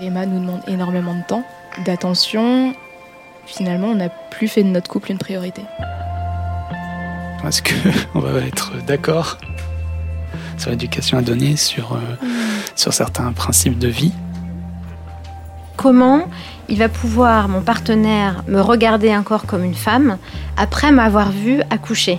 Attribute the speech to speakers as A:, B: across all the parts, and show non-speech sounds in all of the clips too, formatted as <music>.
A: Emma nous demande énormément de temps, d'attention. Finalement, on n'a plus fait de notre couple une priorité.
B: Est-ce qu'on <laughs> va être d'accord sur l'éducation à donner, sur, euh, sur certains principes de vie
C: Comment il va pouvoir, mon partenaire, me regarder encore comme une femme après m'avoir vu accoucher?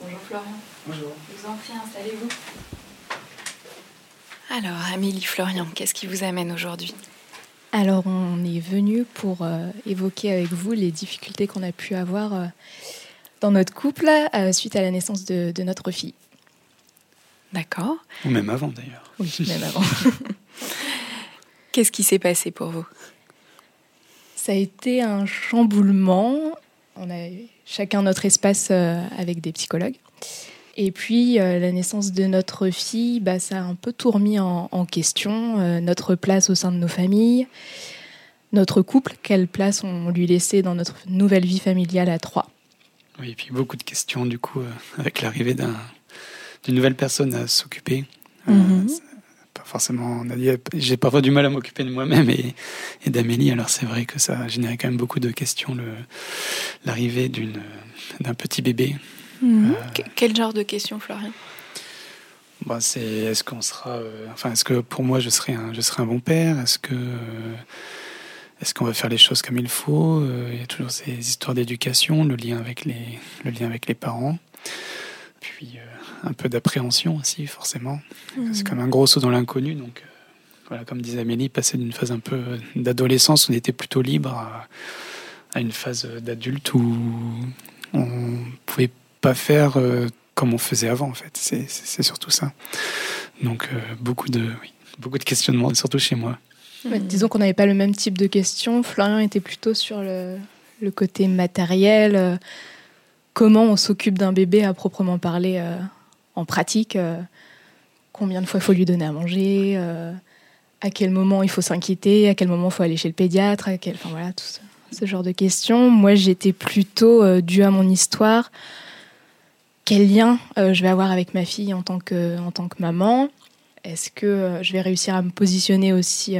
A: Bonjour Florian.
B: Bonjour.
A: Je vous en prie, installez-vous. Alors Amélie, Florian, qu'est-ce qui vous amène aujourd'hui?
D: Alors, on est venu pour euh, évoquer avec vous les difficultés qu'on a pu avoir euh, dans notre couple euh, suite à la naissance de, de notre fille.
A: D'accord.
B: Ou même avant d'ailleurs.
D: Oui, même <laughs> avant.
A: Qu'est-ce qui s'est passé pour vous?
D: Ça a été un chamboulement. On a eu chacun notre espace euh, avec des psychologues. Et puis, euh, la naissance de notre fille, bah, ça a un peu tout remis en, en question. euh, notre place au sein de nos familles, notre couple, quelle place on lui laissait dans notre nouvelle vie familiale à trois.
B: Oui, et puis beaucoup de questions du coup euh, avec l'arrivée d'un, d'une nouvelle personne à s'occuper.
D: Mhm.
B: Forcément. on a dit, J'ai parfois du mal à m'occuper de moi-même et, et d'Amélie. Alors c'est vrai que ça a généré quand même beaucoup de questions. Le, l'arrivée d'une, d'un petit bébé.
A: Que- Quel genre de questions, Florian?
B: Bah, c'est est-ce qu'on sera euh, enfin est-ce que pour moi je serai un je serai un bon père? Est-ce que euh, est-ce qu'on va faire les choses comme il faut? Euh, il y a toujours ces histoires d'éducation le lien avec les le lien avec les parents puis euh, un peu d'appréhension aussi forcément c'est comme un gros saut dans l'inconnu donc euh, voilà comme disait Amélie passer d'une phase un peu d'adolescence où on était plutôt libre à, à une phase d'adulte où on pouvait pas faire euh, comme on faisait avant en fait. C'est, surtout ça. Donc euh, beaucoup de oui, beaucoup de questionnements, surtout chez moi.
D: Ouais, disons qu'on n'avait pas le même type de questions. Florian était plutôt sur le, le côté matériel. euh, comment on s'occupe d'un bébé à proprement parler euh, en pratique euh, Combien de fois il faut lui donner à manger euh, À quel moment il faut s'inquiéter À quel moment il faut aller chez le pédiatre. Enfin voilà, tout ce, genre de questions. Moi, j'étais plutôt euh, dû à mon histoire. Quel lien euh, je vais avoir avec ma fille en tant que, maman? Est-ce que je vais réussir à me positionner aussi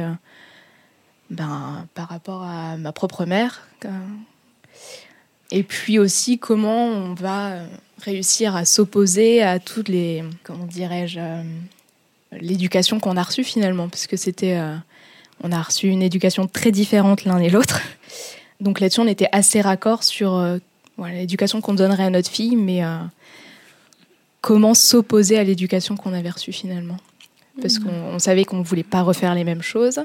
D: ben, par rapport à ma propre mère. Et puis aussi comment on va euh, réussir à s'opposer à toutes les, comment dirais-je, euh, l'éducation qu'on a reçue finalement, parce que c'était, euh, on a reçu une éducation très différente l'un et l'autre. Donc là-dessus, on était assez raccord sur euh, l'éducation qu'on donnerait à notre fille, mais comment s'opposer à l'éducation qu'on avait reçue finalement. Parce qu'on on savait qu'on ne voulait pas refaire les mêmes choses.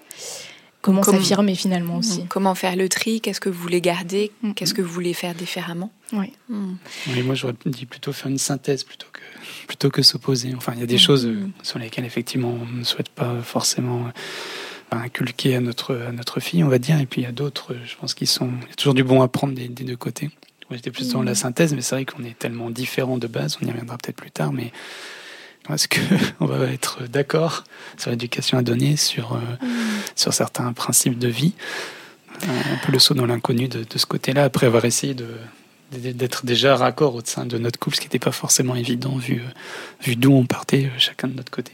D: Comment
A: Comment-
D: s'affirmer finalement aussi.
A: Comment faire le tri? Qu'est-ce que vous voulez garder?
D: Mhm.
A: Qu'est-ce que vous voulez faire différemment?
D: Oui.
A: Mhm.
B: Oui, moi j'aurais dit plutôt faire une synthèse plutôt que plutôt que s'opposer. Enfin, il y a des choses euh, sur lesquelles effectivement on ne souhaite pas forcément inculquer à notre, à notre fille, on va dire. Et puis il y a d'autres, je pense, qui sont. Il y a toujours du bon à prendre des, des deux côtés. Moi, j'étais plus dans la synthèse, mais c'est vrai qu'on est tellement différents de base, on y reviendra peut-être plus tard, mais est-ce qu'on <laughs> va être d'accord sur l'éducation à donner, sur, sur certains principes de vie Un peu le saut dans l'inconnu de, de, ce côté-là, après avoir essayé d'être déjà raccord au sein de notre couple, ce qui n'était pas forcément évident vu, vu d'où on partait chacun de notre côté.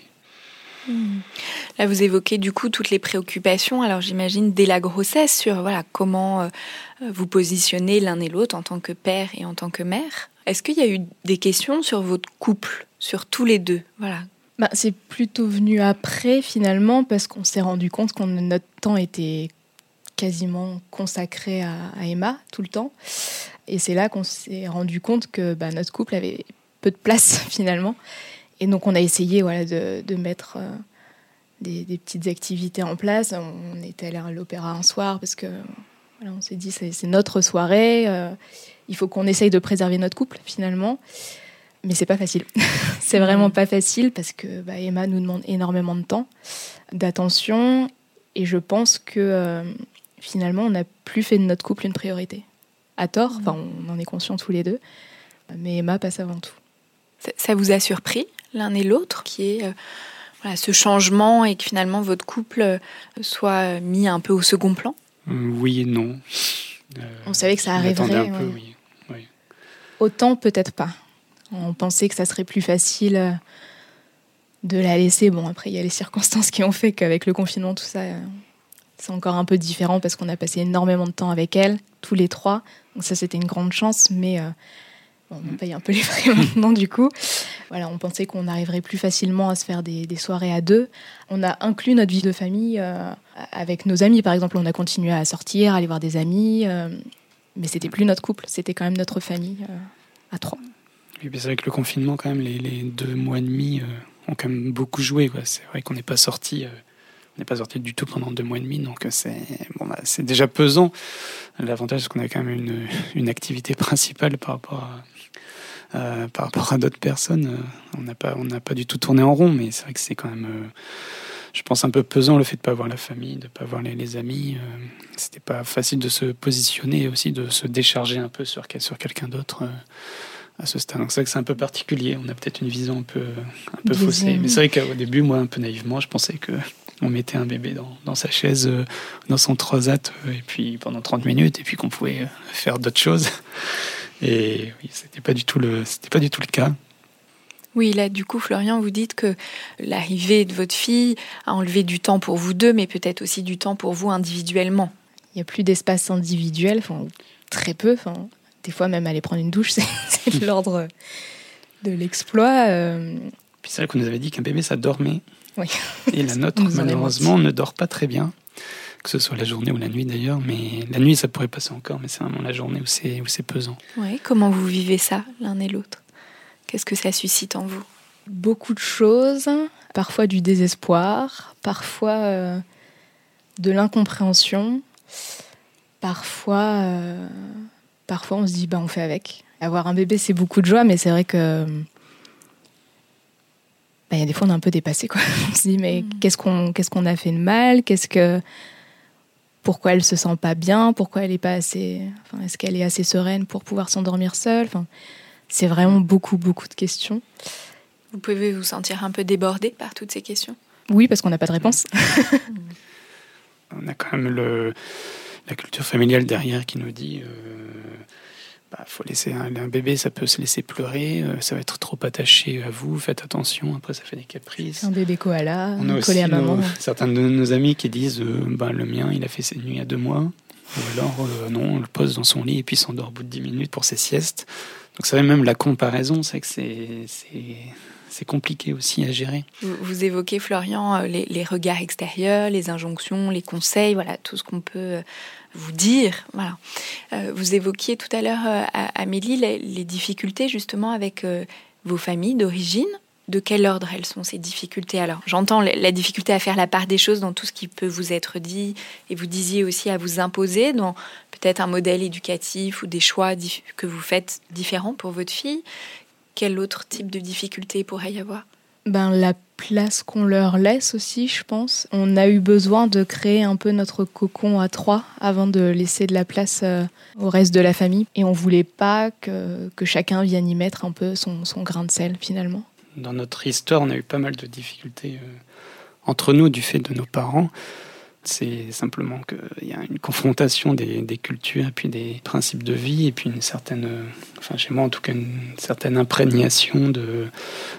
A: Là, vous évoquez du coup toutes les préoccupations. Alors, j'imagine dès la grossesse sur voilà comment euh, vous positionnez l'un et l'autre en tant que père et en tant que mère. Est-ce qu'il y a eu des questions sur votre couple, sur tous les deux? Voilà.
D: Bah, c'est plutôt venu après finalement parce qu'on s'est rendu compte que notre temps était quasiment consacré à, Emma tout le temps. Et c'est là qu'on s'est rendu compte que bah, notre couple avait peu de place <laughs> finalement. Et donc on a essayé voilà, de, mettre euh, des, petites activités en place. On était allé à l'opéra un soir parce que on s'est dit c'est, c'est notre soirée. Euh, il faut qu'on essaye de préserver notre couple finalement. Mais c'est pas facile. <laughs> c'est vraiment pas facile parce que bah, Emma nous demande énormément de temps, d'attention. Et je pense que euh, finalement on n'a plus fait de notre couple une priorité. À tort, enfin on en est conscient tous les deux. Mais Emma passe avant tout.
A: Ça, ça vous a surpris l'un et l'autre, qui est euh, voilà, ce changement et que finalement votre couple euh, soit mis un peu au second plan?
B: Oui et non.
D: Euh, on savait que ça arriverait.
B: Un peu. Oui.
D: Autant peut-être pas. On pensait que ça serait plus facile de la laisser. Bon, après, il y a les circonstances qui ont fait qu'avec le confinement, tout ça, c'est encore un peu différent parce qu'on a passé énormément de temps avec elle, tous les trois. Donc ça, c'était une grande chance, mais euh, bon, on paye un peu les <laughs> frais maintenant du coup. Voilà, on pensait qu'on arriverait plus facilement à se faire des, soirées à deux. On a inclus notre vie de famille euh, avec nos amis, par exemple. On a continué à sortir, à aller voir des amis, euh, mais c'était plus notre couple, c'était quand même notre famille à trois.
B: Oui, c'est vrai que le confinement, quand même, les, deux mois et demi ont quand même beaucoup joué. C'est vrai qu'on n'est pas sorti n'est pas sorti du tout pendant deux mois et demi, donc c'est bon, bah, déjà pesant. L'avantage, c'est qu'on a quand même une, activité principale par rapport à, euh, d'autres personnes. On n'a pas, pas du tout tourné en rond, mais c'est vrai que c'est quand même, euh, je pense, un peu pesant le fait de ne pas voir la famille, de ne pas voir les, les amis. Euh, C'était pas facile de se positionner et aussi de se décharger un peu sur, sur quelqu'un d'autre à ce stade. Donc c'est vrai que c'est un peu particulier. On a peut-être une vision un peu, un peu faussée. Mais c'est vrai qu'au début, moi, un peu naïvement, je pensais que on mettait un bébé dans, dans sa chaise, euh, dans son transat, euh, et puis pendant 30 minutes, et puis qu'on pouvait faire d'autres choses. Et oui, c'était pas du tout le, c'était pas du tout le cas.
A: Oui, là, du coup, Florian, vous dites que l'arrivée de votre fille a enlevé du temps pour vous deux, mais peut-être aussi du temps pour vous individuellement.
D: Il n'y a plus d'espace individuel, enfin, très peu. Enfin, des fois, même aller prendre une douche, <laughs> c'est de l'ordre de l'exploit. Euh...
B: Puis c'est vrai qu'on nous avait dit qu'un bébé, ça dormait.
D: Oui.
B: Et la <laughs> nôtre, malheureusement, ne dort pas très bien, que ce soit la journée ou la nuit d'ailleurs. Mais la nuit, ça pourrait passer encore, mais c'est vraiment la journée où c'est, où c'est pesant.
A: Oui, comment vous vivez ça, l'un et l'autre? Qu'est-ce que ça suscite en vous?
D: Beaucoup de choses, parfois du désespoir, parfois euh, de l'incompréhension, parfois, euh, parfois on se dit bah, on fait avec. Avoir un bébé, c'est beaucoup de joie, mais c'est vrai que il bah, y a des fois on est un peu dépassé quoi. <laughs> On se dit mais mmh. qu'est-ce qu'on qu'est-ce qu'on a fait de mal? Qu'est-ce que pourquoi elle se sent pas bien? Pourquoi elle est pas assez enfin, est-ce qu'elle est assez sereine pour pouvoir s'endormir seule? Enfin, c'est vraiment beaucoup beaucoup de questions.
A: Vous pouvez vous sentir un peu débordé par toutes ces questions?
D: Oui, parce qu'on n'a pas de réponse. <laughs> <laughs>
B: on a quand même le la culture familiale derrière qui nous dit euh, bah, faut laisser un, un, bébé, ça peut se laisser pleurer, euh, ça va être trop attaché à vous, faites attention, après ça fait des caprices.
D: Un bébé koala,
B: on a
D: collé à maman.
B: Nos, certains de nos amis qui disent euh, bah, le mien, il a fait ses nuits à deux mois, ou alors euh, non, on le pose dans son lit et puis il s'endort au bout de dix minutes pour ses siestes. Donc même la comparaison, c'est que c'est c'est compliqué aussi à gérer.
A: Vous, évoquez, Florian, les, les, regards extérieurs, les injonctions, les conseils, voilà, tout ce qu'on peut vous dire. Voilà. Euh, vous évoquiez tout à l'heure, euh, Amélie, les, les, difficultés justement avec euh, vos familles d'origine. De quel ordre elles sont ces difficultés? Alors, j'entends la difficulté à faire la part des choses dans tout ce qui peut vous être dit, et vous disiez aussi à vous imposer dans peut-être un modèle éducatif ou des choix que vous faites différents pour votre fille. Quel autre type de difficulté pourrait y avoir?
D: Ben, la place qu'on leur laisse aussi, je pense. On a eu besoin de créer un peu notre cocon à trois avant de laisser de la place euh, au reste de la famille. Et on voulait pas que, que chacun vienne y mettre un peu son, son, grain de sel finalement.
B: Dans notre histoire, on a eu pas mal de difficultés euh, entre nous du fait de nos parents. C'est simplement qu'il y a une confrontation des, cultures et puis des principes de vie et puis une certaine, enfin chez moi en tout cas, une certaine imprégnation de,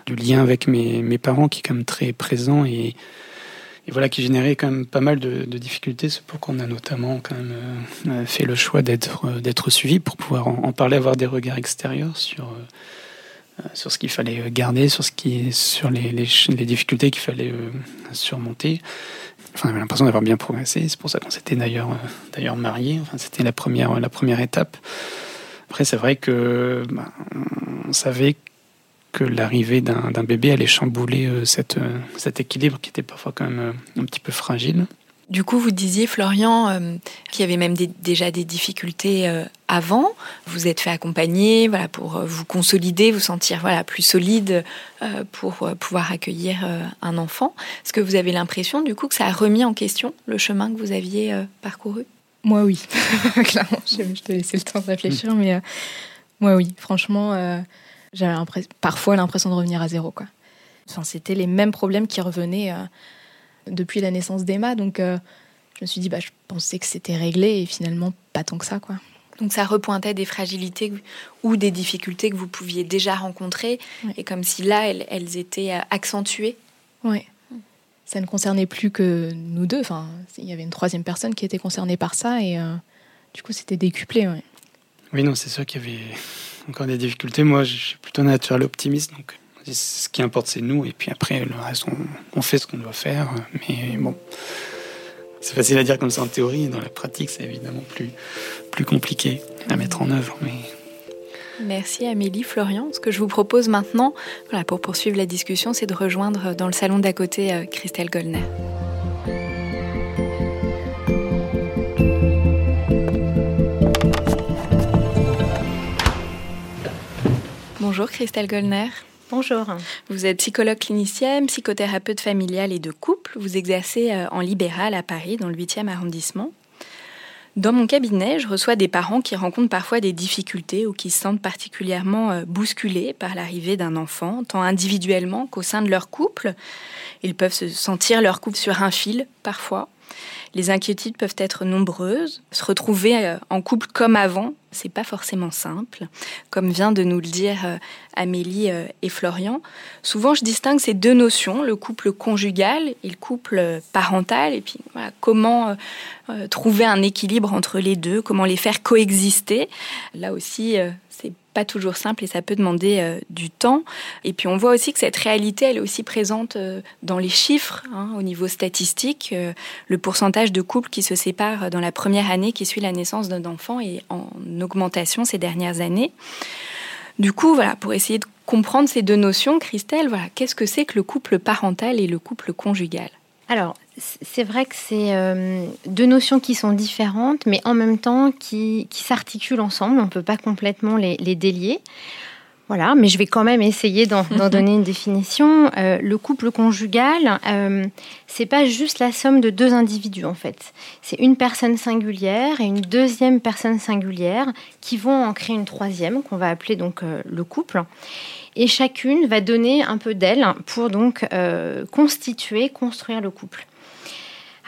B: du lien avec mes, mes parents qui est quand même très présent et, et voilà qui générait quand même pas mal de, difficultés. C'est pourquoi on a notamment quand même euh, fait le choix d'être suivi pour pouvoir en, parler, avoir des regards extérieurs sur euh, sur ce qu'il fallait garder, sur ce qui, sur les, les, difficultés qu'il fallait euh, surmonter. Enfin, on avait l'impression d'avoir bien progressé. C'est pour ça qu'on s'était d'ailleurs, euh, d'ailleurs mariés. Enfin, c'était la première, la première étape. Après, c'est vrai que bah, on savait que l'arrivée d'un, bébé allait chambouler euh, cette, euh, cet équilibre qui était parfois quand même un petit peu fragile.
A: Du coup, vous disiez, Florian, euh, qu'il y avait même des, déjà des difficultés euh, avant. Vous êtes fait accompagner voilà, pour euh, vous consolider, vous sentir voilà, plus solide euh, pour pouvoir accueillir euh, un enfant. Est-ce que vous avez l'impression, du coup, que ça a remis en question le chemin que vous aviez parcouru?
D: Moi, oui. <laughs> Clairement, je, je te laisser le temps de réfléchir, mmh. mais moi, oui. Franchement, j'avais parfois l'impression de revenir à zéro. Quoi. Enfin, C'était les mêmes problèmes qui revenaient depuis la naissance d'Emma. Donc, euh, je me suis dit, bah, je pensais que c'était réglé et finalement, pas tant que ça. Quoi.
A: Donc, ça repointait des fragilités ou des difficultés que vous pouviez déjà rencontrer et comme si là, elles, elles étaient euh, accentuées.
D: Oui. Ça ne concernait plus que nous deux. Enfin, il y avait une troisième personne qui était concernée par ça et euh, du coup, c'était décuplé. Ouais.
B: Oui, non, c'est sûr qu'il y avait encore des difficultés. Moi, je suis plutôt naturel optimiste, donc ce qui importe, c'est nous. Et puis après, le reste, on, fait ce qu'on doit faire. Mais bon, c'est facile à dire comme ça en théorie. Dans la pratique, c'est évidemment plus, plus compliqué à mettre en œuvre.
A: Merci Amélie, Florian. Ce que je vous propose maintenant, voilà, pour poursuivre la discussion, c'est de rejoindre dans le salon d'à côté euh, Christelle Goldner. Bonjour Christelle Goldner.
C: Bonjour.
A: Vous êtes psychologue clinicienne, psychothérapeute familiale et de couple. Vous exercez en libéral à Paris, dans le 8e arrondissement. Dans mon cabinet, je reçois des parents qui rencontrent parfois des difficultés ou qui se sentent particulièrement bousculés par l'arrivée d'un enfant, tant individuellement qu'au sein de leur couple. Ils peuvent se sentir leur couple sur un fil, parfois. Les inquiétudes peuvent être nombreuses. Se retrouver en couple comme avant, c'est pas forcément simple. Comme vient de nous le dire Amélie et Florian, souvent je distingue ces deux notions, le couple conjugal et le couple parental, et puis comment euh, trouver un équilibre entre les deux, comment les faire coexister. Là aussi, euh, c'est pas toujours simple et ça peut demander euh, du temps. Et puis on voit aussi que cette réalité, elle est aussi présente euh, dans les chiffres, hein, au niveau statistique. Euh, le pourcentage de couples qui se séparent dans la première année qui suit la naissance d'un enfant est en augmentation ces dernières années. Du coup, voilà, pour essayer de comprendre ces deux notions, Christelle, voilà, qu'est-ce que c'est que le couple parental et le couple conjugal?
C: Alors, c'est vrai que c'est euh, deux notions qui sont différentes, mais en même temps qui, qui s'articulent ensemble. On ne peut pas complètement les, les, délier. Voilà, mais je vais quand même essayer d'en <laughs> donner une définition. Euh, le couple conjugal, euh, c'est pas juste la somme de deux individus en fait. C'est une personne singulière et une deuxième personne singulière qui vont en créer une troisième qu'on va appeler donc euh, le couple. Et chacune va donner un peu d'elle pour donc euh, constituer, construire le couple.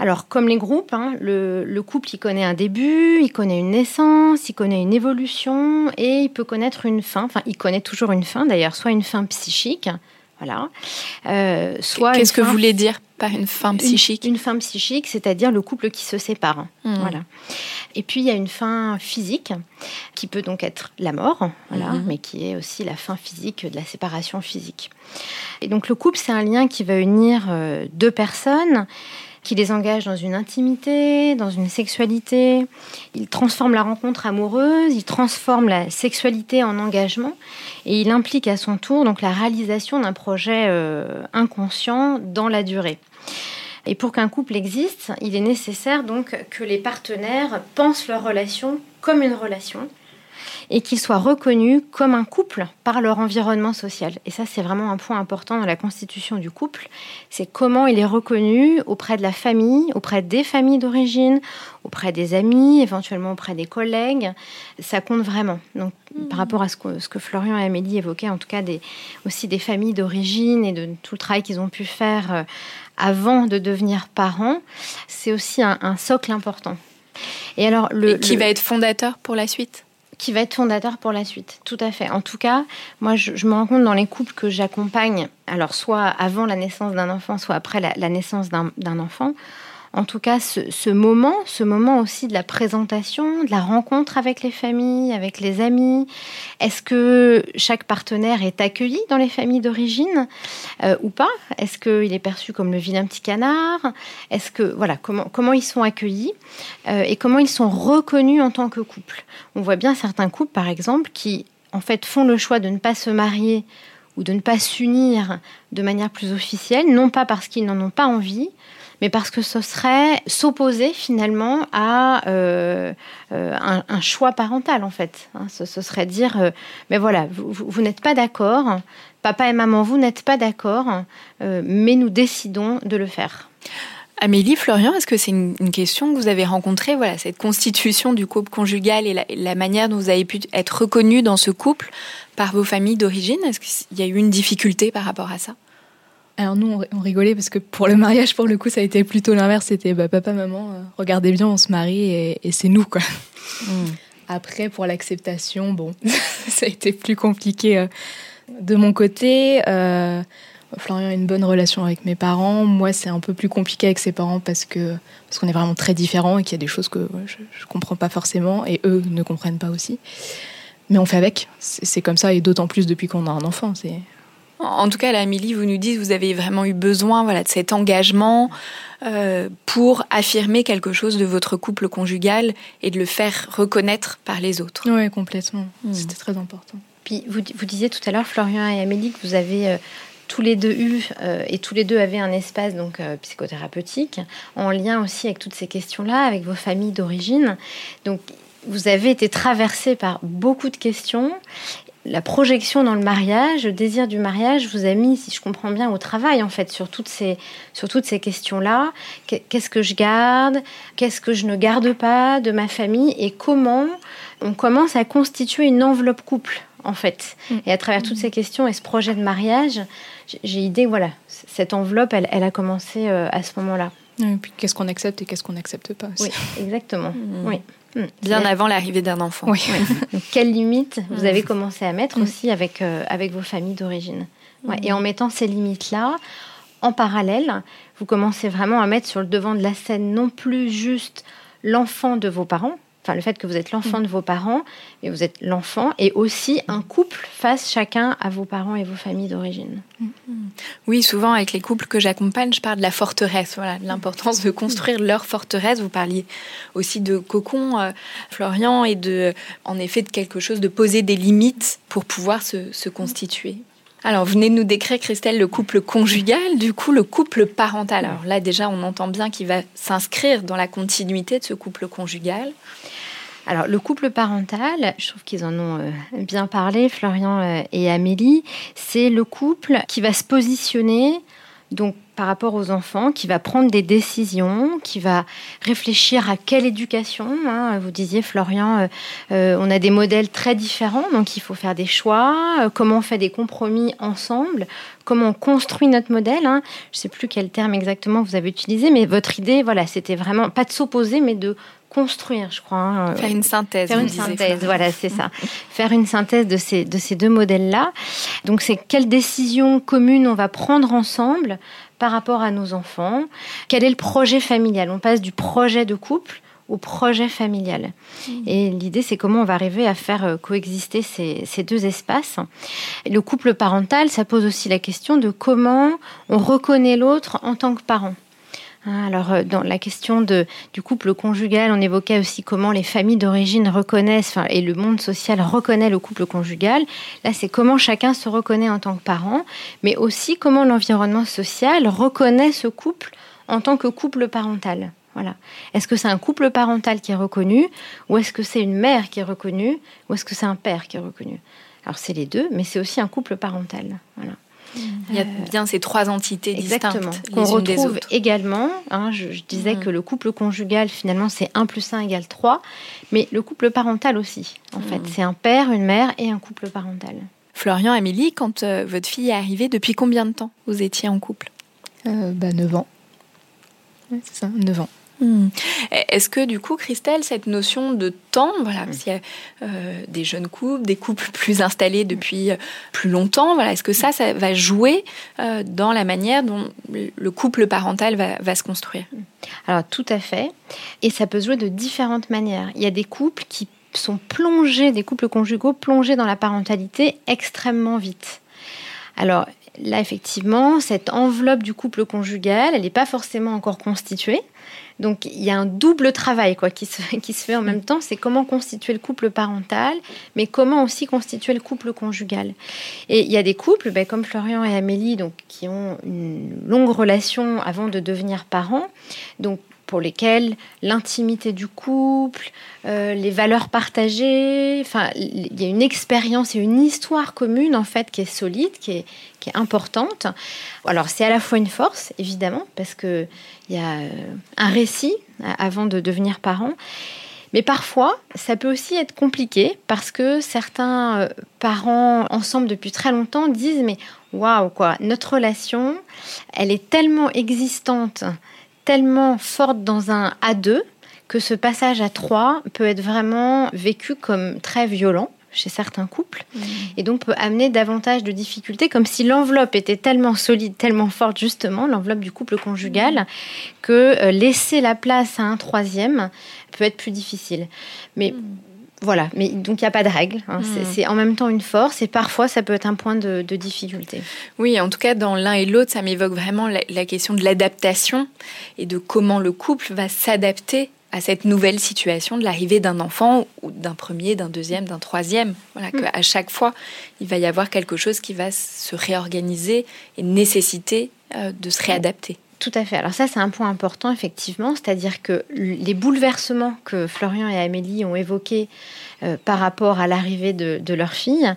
C: Alors, comme les groupes, hein, le, le, couple, il connaît un début, il connaît une naissance, il connaît une évolution et il peut connaître une fin. Enfin, il connaît toujours une fin, d'ailleurs, soit une fin psychique, voilà.
A: Euh, soit Qu'est-ce que vous voulez dire par une fin psychique
C: une, une, fin psychique, c'est-à-dire le couple qui se sépare. Mmh. Voilà. Et puis il y a une fin physique qui peut donc être la mort, voilà, mmh. mais qui est aussi la fin physique de la séparation physique. Et donc le couple, c'est un lien qui va unir euh, deux personnes qui les engage dans une intimité, dans une sexualité. Il transforme la rencontre amoureuse, il transforme la sexualité en engagement et il implique à son tour donc la réalisation d'un projet euh, inconscient dans la durée. Et pour qu'un couple existe, il est nécessaire donc que les partenaires pensent leur relation comme une relation et qu'ils soient reconnus comme un couple par leur environnement social. Et ça, c'est vraiment un point important dans la constitution du couple. C'est comment il est reconnu auprès de la famille, auprès des familles d'origine, auprès des amis, éventuellement auprès des collègues. Ça compte vraiment. Donc, par rapport à ce que, ce que, Florian et Amélie évoquaient, en tout cas des, aussi des familles d'origine et de tout le travail qu'ils ont pu faire euh, avant de devenir parents, c'est aussi un, un, socle important.
A: Et alors, le, et qui va être fondateur pour la suite?
C: Qui va être fondateur pour la suite, tout à fait. En tout cas, moi, je, me rends compte dans les couples que j'accompagne, alors soit avant la naissance d'un enfant, soit après la naissance d'un enfant, en tout cas ce, moment, ce moment aussi de la présentation, de la rencontre avec les familles, avec les amis. Est-ce que chaque partenaire est accueilli dans les familles d'origine euh, ou pas? Est-ce qu'il est perçu comme le vilain petit canard? Est-ce que voilà comment ils sont accueillis euh, et comment ils sont reconnus en tant que couple? On voit bien certains couples, par exemple, qui en fait font le choix de ne pas se marier ou de ne pas s'unir de manière plus officielle, non pas parce qu'ils n'en ont pas envie, mais parce que ce serait s'opposer finalement à euh, euh, un, choix parental en fait. Hein, ce, serait dire, euh, mais voilà, vous, n'êtes pas d'accord, papa et maman, vous n'êtes pas d'accord, mais nous décidons de le faire.
A: Amélie, Florian, est-ce que c'est une, question que vous avez rencontrée, voilà, cette constitution du couple conjugal et la, manière dont vous avez pu être reconnu dans ce couple par vos familles d'origine? Est-ce qu'il y a eu une difficulté par rapport à ça?
D: Alors nous, on rigolait parce que pour le mariage, pour le coup, ça a été plutôt l'inverse. C'était bah, papa, maman, euh, regardez bien, on se marie et, et c'est nous, quoi. Mm. Après, pour l'acceptation, bon, <laughs> ça a été plus compliqué euh, de mon côté. Euh, Florian a une bonne relation avec mes parents. Moi, c'est un peu plus compliqué avec ses parents parce que parce qu'on est vraiment très différents et qu'il y a des choses que je, je comprends pas forcément et eux ne comprennent pas aussi. Mais on fait avec. C'est comme ça et d'autant plus depuis qu'on a un enfant. C'est
A: en tout cas, là, Amélie, vous nous dites vous avez vraiment eu besoin voilà, de cet engagement euh, pour affirmer quelque chose de votre couple conjugal et de le faire reconnaître par les autres.
D: Oui, complètement. Mmh. C'était très important.
C: Puis vous, vous disiez tout à l'heure, Florian et Amélie, que vous avez euh, tous les deux eu euh, et tous les deux avaient un espace donc euh, psychothérapeutique en lien aussi avec toutes ces questions-là, avec vos familles d'origine. Donc vous avez été traversé par beaucoup de questions la projection dans le mariage, le désir du mariage vous a mis, si je comprends bien, au travail en fait sur toutes ces, sur toutes ces questions-là. Qu'est-ce que je garde? Qu'est-ce que je ne garde pas de ma famille? Et comment on commence à constituer une enveloppe couple en fait? Mm. Et à travers toutes ces questions et ce projet de mariage, j'ai idée, voilà, cette enveloppe, elle, elle a commencé euh, à ce moment-là.
D: Et puis qu'est-ce qu'on accepte et qu'est-ce qu'on n'accepte pas aussi.
C: Oui, exactement. <laughs> Mmh. Oui.
A: Mmh. Bien avant l'arrivée d'un enfant.
C: Oui. <laughs> quelles limites vous avez commencé à mettre mmh. aussi avec, euh, avec vos familles d'origine? Ouais. Et en mettant ces limites-là, en parallèle, vous commencez vraiment à mettre sur le devant de la scène non plus juste l'enfant de vos parents, enfin le fait que vous êtes l'enfant mmh. de vos parents, mais vous êtes l'enfant et aussi un couple face chacun à vos parents et vos familles d'origine.
A: Mmh. Oui, souvent avec les couples que j'accompagne, je parle de la forteresse, voilà, de l'importance de construire leur forteresse. Vous parliez aussi de cocon, euh, Florian, et de, en effet, de quelque chose, de poser des limites pour pouvoir se, se constituer. Alors, vous venez de nous décrire, Christelle, le couple conjugal, du coup, le couple parental. Alors là, déjà, on entend bien qu'il va s'inscrire dans la continuité de ce couple conjugal.
C: Alors, le couple parental, je trouve qu'ils en ont euh, bien parlé, Florian euh, et Amélie, c'est le couple qui va se positionner donc par rapport aux enfants, qui va prendre des décisions, qui va réfléchir à quelle éducation. Hein, vous disiez, Florian, euh, on a des modèles très différents, donc il faut faire des choix. Comment on fait des compromis ensemble Comment on construit notre modèle hein. Je ne sais plus quel terme exactement vous avez utilisé, mais votre idée, voilà, c'était vraiment pas de s'opposer, mais de construire, je crois. Hein.
A: Faire une synthèse.
C: Faire une synthèse, voilà, c'est ça. Faire une synthèse de ces, de ces deux modèles-là. Donc, c'est quelles décisions communes on va prendre ensemble par rapport à nos enfants? Quel est le projet familial? On passe du projet de couple au projet familial. Mmh. Et l'idée, c'est comment on va arriver à faire euh, coexister ces, ces, deux espaces. Le couple parental, ça pose aussi la question de comment on reconnaît l'autre en tant que parent. Alors, euh, dans la question du couple conjugal, on évoquait aussi comment les familles d'origine reconnaissent, et le monde social reconnaît le couple conjugal. Là, c'est comment chacun se reconnaît en tant que parent, mais aussi comment l'environnement social reconnaît ce couple en tant que couple parental. Voilà. Est-ce que c'est un couple parental qui est reconnu, ou est-ce que c'est une mère qui est reconnue, ou est-ce que c'est un père qui est reconnu? Alors c'est les deux, mais c'est aussi un couple parental. Voilà.
A: Il y a bien ces trois entités
C: Exactement.
A: distinctes.
C: Qu'on retrouve également. hein, je, je disais
A: Mhm.
C: que le couple conjugal, finalement, c'est 1 plus 1 égale 3. Mais le couple parental aussi, en fait. C'est un père, une mère et un couple parental.
A: Florian, Amélie, quand euh, votre fille est arrivée, depuis combien de temps vous étiez en couple?
D: Euh, bah, 9 ans. Ouais, c'est ça, 9 ans.
A: Hmm. Est-ce que du coup, Christelle, cette notion de temps, voilà, s'il y a euh, des jeunes couples, des couples <laughs> plus installés depuis euh, plus longtemps, voilà, est-ce que ça, ça va jouer euh, dans la manière dont le couple parental va, va se construire?
C: Alors, tout à fait. Et ça peut se jouer de différentes manières. Il y a des couples qui sont plongés, des couples conjugaux plongés dans la parentalité extrêmement vite. Alors, là, effectivement, cette enveloppe du couple conjugal, elle n'est pas forcément encore constituée. Donc, il y a un double travail <laughs> qui, se, fait en même temps. C'est comment constituer le couple parental, mais comment aussi constituer le couple conjugal. Et il y a des couples, ben, comme Florian et Amélie, qui ont une longue relation avant de devenir parents. Donc, pour lesquels l'intimité du couple, euh, les valeurs partagées, enfin, il y a une expérience et une histoire commune en fait qui est solide, qui est, qui est importante. Alors c'est à la fois une force évidemment parce que il y a euh, un récit euh, avant de devenir parent. Mais parfois, ça peut aussi être compliqué parce que certains parents ensemble depuis très longtemps disent mais waouh quoi, notre relation, elle est tellement existante, tellement forte dans un A2 que ce passage à 3 peut être vraiment vécu comme très violent chez certains couples et donc peut amener davantage de difficultés comme si l'enveloppe était tellement solide, tellement forte justement, l'enveloppe du couple conjugal, que euh, laisser la place à un troisième peut être plus difficile. Mais voilà, mais donc il n'y a pas de règle. hein.
A: Mm.
C: C'est- en même temps une force et parfois ça peut être un point de, de difficulté.
A: Oui, en tout cas, dans l'un et l'autre, ça m'évoque vraiment la, la question de l'adaptation et de comment le couple va s'adapter à cette nouvelle situation de l'arrivée d'un enfant ou d'un premier, d'un deuxième, d'un troisième. Voilà, qu'à chaque fois, il va y avoir quelque chose qui va se réorganiser et nécessiter euh, de se réadapter.
C: Tout à fait. Alors ça, c'est un point important, effectivement, c'est-à-dire que les bouleversements que Florian et Amélie ont évoqués euh, par rapport à l'arrivée de, de leur fille,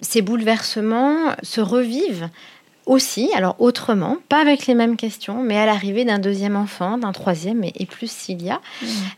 C: ces bouleversements se revivent aussi, alors autrement, pas avec les mêmes questions, mais à l'arrivée d'un deuxième enfant, d'un troisième et, plus s'il y a.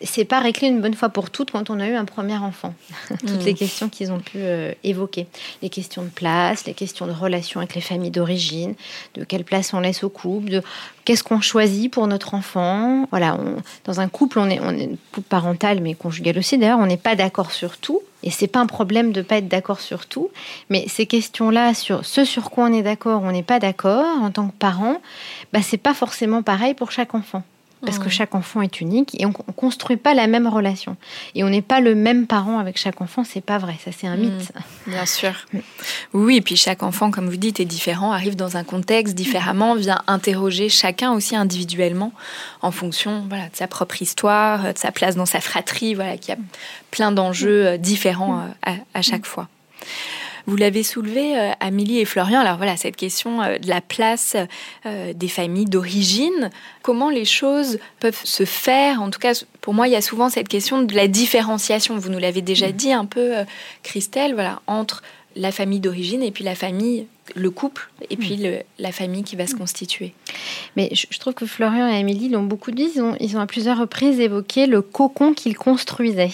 C: C'est pas réglé une bonne fois pour toutes quand on a eu un premier enfant. <laughs> Toutes
A: Mm.
C: les questions qu'ils ont pu euh, évoquer. Les questions de place, les questions de relation avec les familles d'origine, de quelle place on laisse au couple, de qu'est-ce qu'on choisit pour notre enfant. Voilà, on- dans un couple, on est, on est couple parental, mais conjugal aussi. D'ailleurs, on n'est pas d'accord sur tout. Et c'est pas un problème de pas être d'accord sur tout. Mais ces questions-là, sur ce sur quoi on est d'accord, on n'est pas d'accord en tant que parent, bah, c'est pas forcément pareil pour chaque enfant. Parce que chaque enfant est unique et on ne construit pas la même relation. Et on n'est pas le même parent avec chaque enfant, c'est pas vrai, ça c'est un
A: Mm.
C: mythe.
A: Bien sûr. Oui, et puis chaque enfant, comme vous dites, est différent, arrive dans un contexte différemment, vient interroger chacun aussi individuellement en fonction voilà, de sa propre histoire, de sa place dans sa fratrie, voilà, qui a plein d'enjeux euh, différents euh, à, à chaque fois. Vous l'avez soulevé, euh, Amélie et Florian. Alors voilà, cette question euh, de la place euh, des familles d'origine, comment les choses peuvent se faire? En tout cas, pour moi, il y a souvent cette question de la différenciation. Vous nous l'avez déjà dit un peu, Christelle, voilà, entre la famille d'origine et puis la famille, le couple, et puis le- la famille qui va se constituer.
C: Mais je, je trouve que Florian et Amélie l'ont beaucoup dit, ils ont, ils ont à plusieurs reprises évoqué le cocon qu'ils construisaient.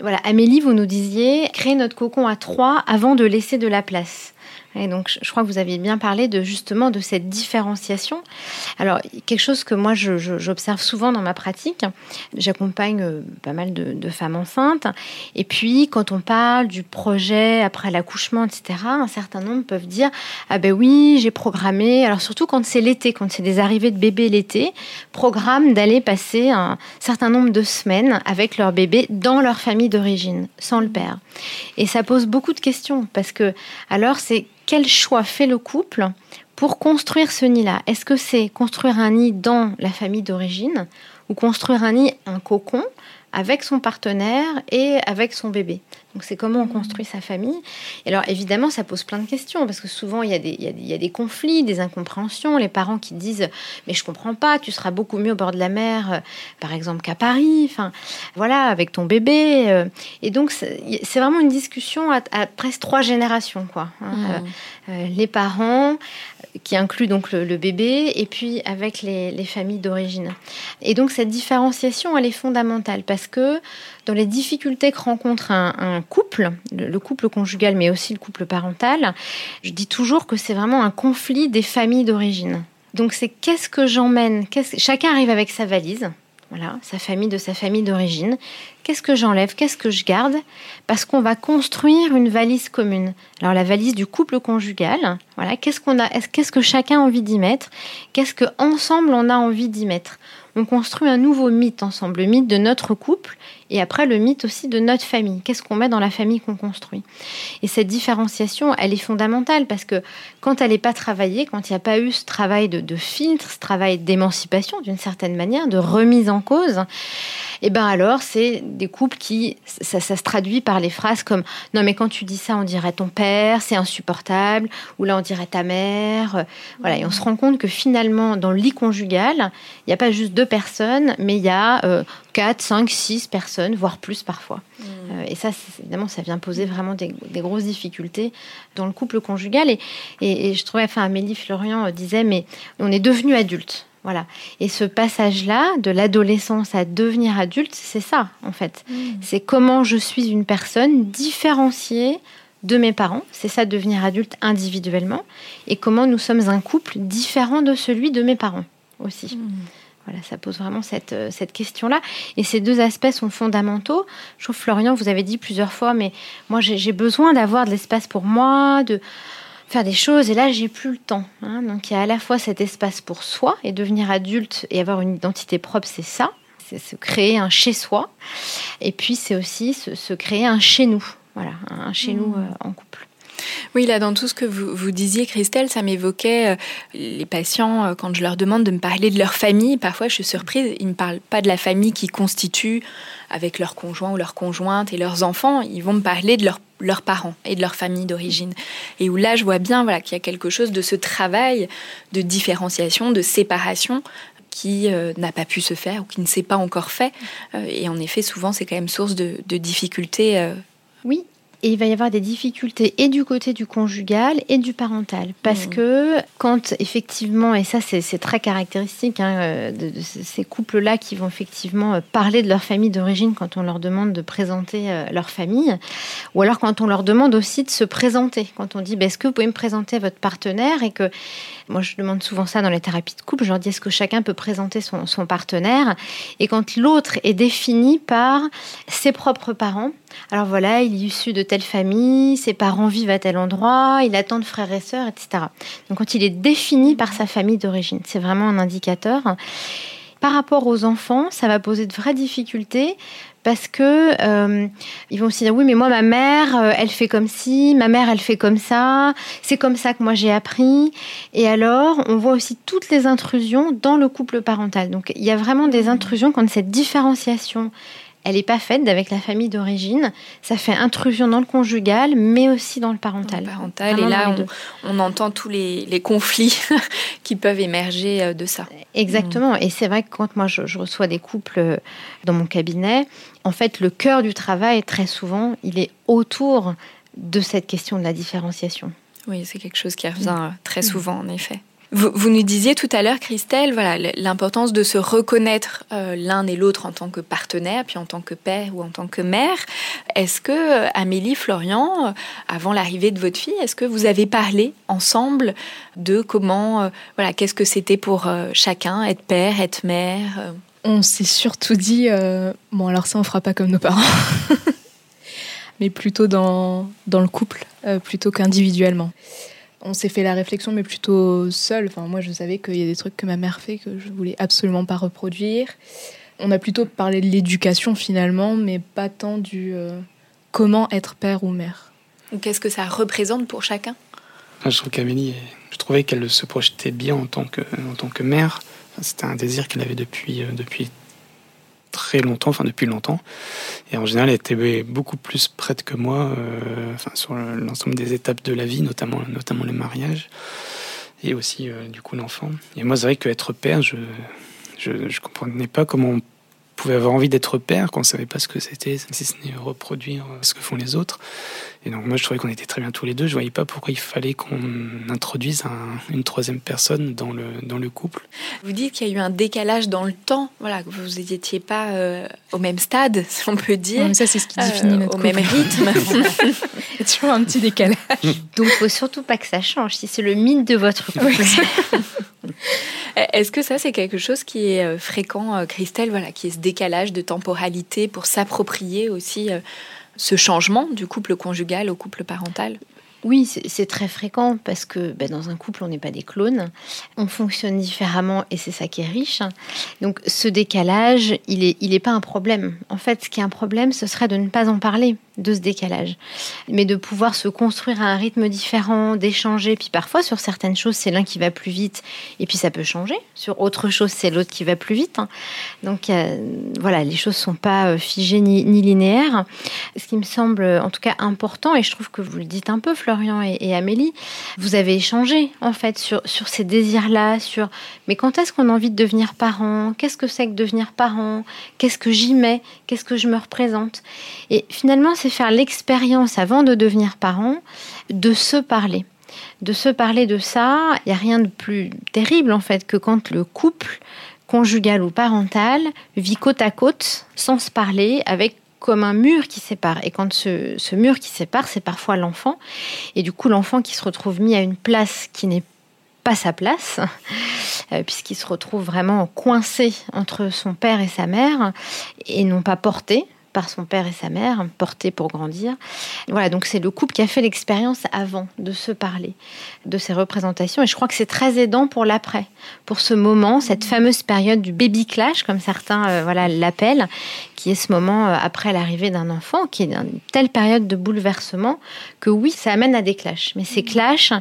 C: Voilà, Amélie, vous nous disiez créer notre cocon à trois avant de laisser de la place. Et donc, je, crois que vous aviez bien parlé de justement de cette différenciation. Alors, quelque chose que moi j'observe souvent dans ma pratique, j'accompagne euh, pas mal de, de femmes enceintes. Et puis, quand on parle du projet après l'accouchement, etc., un certain nombre peuvent dire ah ben oui, j'ai programmé. Alors surtout quand c'est l'été, quand c'est des arrivées de bébés l'été, programme d'aller passer un certain nombre de semaines avec leur bébé dans leur famille d'origine, sans le père. Et ça pose beaucoup de questions parce que alors c'est quel choix fait le couple pour construire ce nid-là Est-ce que c'est construire un nid dans la famille d'origine ou construire un nid, un cocon avec son partenaire et avec son bébé. Donc c'est comment on construit sa famille. Et alors évidemment, ça pose plein de questions parce que souvent il y, a des, il, y a des, conflits, des incompréhensions. Les parents qui disent mais je comprends pas, tu seras beaucoup mieux au bord de la mer, euh, par exemple qu'à Paris. Enfin voilà, avec ton bébé. Euh. Et donc c'est vraiment une discussion à, presque trois générations quoi. Hein. Mmh. Euh, les parents qui incluent donc le, bébé et puis avec les, les familles d'origine. Et donc cette différenciation elle est fondamentale parce que dans les difficultés que rencontre un, couple, le, couple conjugal, mais aussi le couple parental, je dis toujours que c'est vraiment un conflit des familles d'origine. Donc c'est qu'est-ce que j'emmène? Chacun arrive avec sa valise, voilà, sa famille de sa famille d'origine. Qu'est-ce que j'enlève? Qu'est-ce que je garde? Parce qu'on va construire une valise commune. Alors la valise du couple conjugal, voilà, qu'est-ce qu'on a Qu'est-ce que chacun a envie d'y mettre? Qu'est-ce que ensemble on a envie d'y mettre? On construit un nouveau mythe ensemble, le mythe de notre couple et après le mythe aussi de notre famille. Qu'est-ce qu'on met dans la famille qu'on construit? Et cette différenciation, elle est fondamentale parce que quand elle n'est pas travaillée, quand il n'y a pas eu ce travail de, filtre, ce travail d'émancipation d'une certaine manière, de remise en cause, et eh ben alors c'est des couples qui ça, se traduit par les phrases comme non mais quand tu dis ça on dirait ton père c'est insupportable ou là on dirait ta mère voilà et on se rend compte que finalement dans le lit conjugal il n'y a pas juste deux personnes mais il y a euh, 4, 5, 6 personnes, voire plus parfois. Mm. Euh, et ça, évidemment, ça vient poser vraiment des, grosses difficultés dans le couple conjugal. Et, et, je trouvais, enfin, Amélie Florian disait, mais on est devenu adulte. Voilà. Et ce passage-là, de l'adolescence à devenir adulte, c'est ça, en fait. Mm. C'est comment je suis une personne différenciée de mes parents, c'est ça devenir adulte individuellement, et comment nous sommes un couple différent de celui de mes parents aussi. Voilà, ça pose vraiment cette, euh, cette question-là. Et ces deux aspects sont fondamentaux. Je trouve, Florian, vous avez dit plusieurs fois, mais moi, j'ai besoin d'avoir de l'espace pour moi, de faire des choses. Et là, j'ai plus le temps. Hein. Donc, il y a à la fois cet espace pour soi et devenir adulte et avoir une identité propre, c'est ça. C'est se créer un chez soi. Et puis, c'est aussi se, créer un chez nous. Voilà, un chez nous mmh. euh, en couple.
A: Oui, là, dans tout ce que vous, vous disiez, Christelle, ça m'évoquait euh, les patients, euh, quand je leur demande de me parler de leur famille, parfois je suis surprise, ils ne me parlent pas de la famille qui constitue avec leur conjoint ou leur conjointe et leurs enfants, ils vont me parler de leurs parents et de leur famille d'origine. Et où là, je vois bien voilà, qu'il y a quelque chose de ce travail de différenciation, de séparation qui euh, n'a pas pu se faire ou qui ne s'est pas encore fait. et en effet, souvent, c'est quand même source de, de difficultés.
C: Oui, et il va y avoir des difficultés et du côté du conjugal et du parental. Parce mmh. que quand effectivement, et ça c'est très caractéristique hein, euh, de, ces couples-là qui vont effectivement euh, parler de leur famille d'origine quand on leur demande de présenter euh, leur famille, ou alors quand on leur demande aussi de se présenter, quand on dit bah, est-ce que vous pouvez me présenter votre partenaire et que moi je demande souvent ça dans les thérapies de couple, je leur dis est-ce que chacun peut présenter son, son partenaire? Et quand l'autre est défini par ses propres parents, alors voilà, il est issu de telle famille, ses parents vivent à tel endroit, il a tant de frères et sœurs, etc. Donc quand il est défini par sa famille d'origine, c'est vraiment un indicateur. Par rapport aux enfants, ça va poser de vraies difficultés parce que euh, ils vont aussi dire oui mais moi ma mère euh, elle fait comme ci, ma mère elle fait comme ça, c'est comme ça que moi j'ai appris et alors on voit aussi toutes les intrusions dans le couple parental. Donc il y a vraiment des intrusions quand cette différenciation elle n'est pas faite avec la famille d'origine. Ça fait intrusion dans le conjugal, mais aussi dans le parental.
A: parental et là, on, entend tous les, conflits <laughs> qui peuvent émerger euh, de ça.
C: Exactement. Et c'est vrai que quand moi je, reçois des couples euh, dans mon cabinet, en fait, le cœur du travail, très souvent, il est autour de cette question de la différenciation.
A: Oui, c'est quelque chose qui revient très souvent, en effet. Vous, nous disiez tout à l'heure, Christelle, voilà, l'importance de se reconnaître euh, l'un et l'autre en tant que partenaire, puis en tant que père ou en tant que mère. Est-ce que, euh, Amélie, Florian, euh, avant l'arrivée de votre fille, est-ce que vous avez parlé ensemble de comment, voilà, qu'est-ce que c'était pour chacun, être père, être mère
D: On s'est surtout dit, bon alors ça on fera pas comme nos parents. <laughs> mais plutôt dans, dans le couple, plutôt qu'individuellement on s'est fait la réflexion, mais plutôt seul. Enfin, moi, je savais qu'il y a des trucs que ma mère fait que je voulais absolument pas reproduire. On a plutôt parlé de l'éducation finalement, mais pas tant du euh, comment être père ou mère.
A: Qu'est-ce que ça représente pour chacun?
B: Je trouve qu'Amélie, je trouvais qu'elle se projetait bien en tant que, en tant que mère. C'était un désir qu'elle avait depuis, euh, depuis très longtemps, enfin depuis longtemps. Et en général, elle était beaucoup plus prête que moi, euh, enfin sur l'ensemble des étapes de la vie, notamment, notamment le mariage et aussi euh, du coup l'enfant. Et moi, c'est vrai qu'être père, je, je, je comprenais pas comment on pouvait avoir envie d'être père qu'on ne savait pas ce que c'était, si ce n'est reproduire ce que font les autres. Et donc moi je trouvais qu'on était très bien tous les deux. Je voyais pas pourquoi il fallait qu'on introduise une troisième personne dans le, dans le couple.
A: Vous dites qu'il y a eu un décalage dans le temps, voilà, que vous n'étiez pas euh, au même stade, <laughs> si on peut dire.
D: ça c'est ce qui définit euh, notre
A: Au
D: couple.
A: même rythme. <laughs>
D: il y a toujours un petit décalage.
C: Donc faut surtout pas que ça change. Si c'est le mythe de votre couple. <laughs>
A: Est-ce que ça, c'est quelque chose qui est euh, fréquent, euh, Christelle, voilà, qui est ce décalage de temporalité pour s'approprier aussi euh, ce changement du couple conjugal au couple parental?
C: Oui, c'est très fréquent parce que ben, dans un couple, on n'est pas des clones. On fonctionne différemment et c'est ça qui est riche. Donc ce décalage, il n'est il pas un problème. En fait, ce qui est un problème, ce serait de ne pas en parler de ce décalage, mais de pouvoir se construire à un rythme différent, d'échanger. Puis parfois, sur certaines choses, c'est l'un qui va plus vite, et puis ça peut changer. Sur autre chose, c'est l'autre qui va plus vite. Hein. Donc euh, voilà, les choses sont pas euh, figées ni, linéaires. Ce qui me semble, en tout cas, important, et je trouve que vous le dites un peu, Florian et, et Amélie, vous avez échangé en fait sur, sur ces désirs-là, sur mais quand est-ce qu'on a envie de devenir parent? Qu'est-ce que c'est que devenir parent? Qu'est-ce que j'y mets? Qu'est-ce que je me représente? Et finalement, c'est faire l'expérience avant de devenir parent, de se parler. De se parler de ça, il n'y a rien de plus terrible en fait que quand le couple, conjugal ou parental, vit côte à côte, sans se parler, avec comme un mur qui sépare. Et quand ce, ce mur qui sépare, c'est parfois l'enfant. Et du coup, l'enfant qui se retrouve mis à une place qui n'est pas sa place, euh, puisqu'il se retrouve vraiment coincé entre son père et sa mère, et non pas porté par son père et sa mère, porté pour grandir. Voilà, donc c'est le couple qui a fait l'expérience avant de se parler de ces représentations. Et je crois que c'est très aidant pour l'après, pour ce moment, cette fameuse période du baby clash, comme certains euh, voilà l'appellent, qui est ce moment euh, après l'arrivée d'un enfant, qui est une telle période de bouleversement que oui, ça amène à des clashs. Mais ces clashs,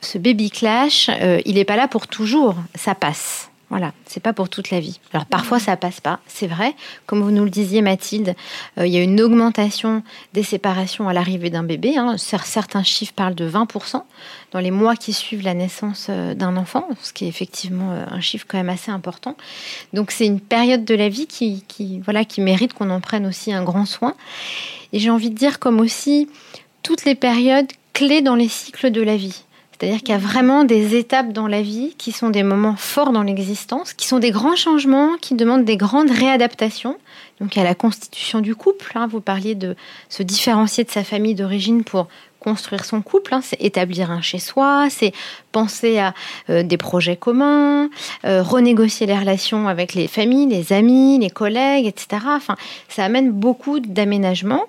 C: ce baby clash, euh, il n'est pas là pour toujours, ça passe. Voilà, c'est pas pour toute la vie. Alors parfois ça passe pas, c'est vrai. Comme vous nous le disiez Mathilde, euh, il y a une augmentation des séparations à l'arrivée d'un bébé. Hein. Certains chiffres parlent de 20% dans les mois qui suivent la naissance euh, d'un enfant, ce qui est effectivement euh, un chiffre quand même assez important. Donc c'est une période de la vie qui, qui voilà, qui mérite qu'on en prenne aussi un grand soin. Et j'ai envie de dire comme aussi toutes les périodes clés dans les cycles de la vie. C'est-à-dire qu'il y a vraiment des étapes dans la vie qui sont des moments forts dans l'existence, qui sont des grands changements, qui demandent des grandes réadaptations. Donc il y a la constitution du couple. Hein, vous parliez de se différencier de sa famille d'origine pour construire son couple, hein, c'est établir un chez soi, c'est penser à euh, des projets communs, euh, renégocier les relations avec les familles, les amis, les collègues, etc. Ça amène beaucoup d'aménagements.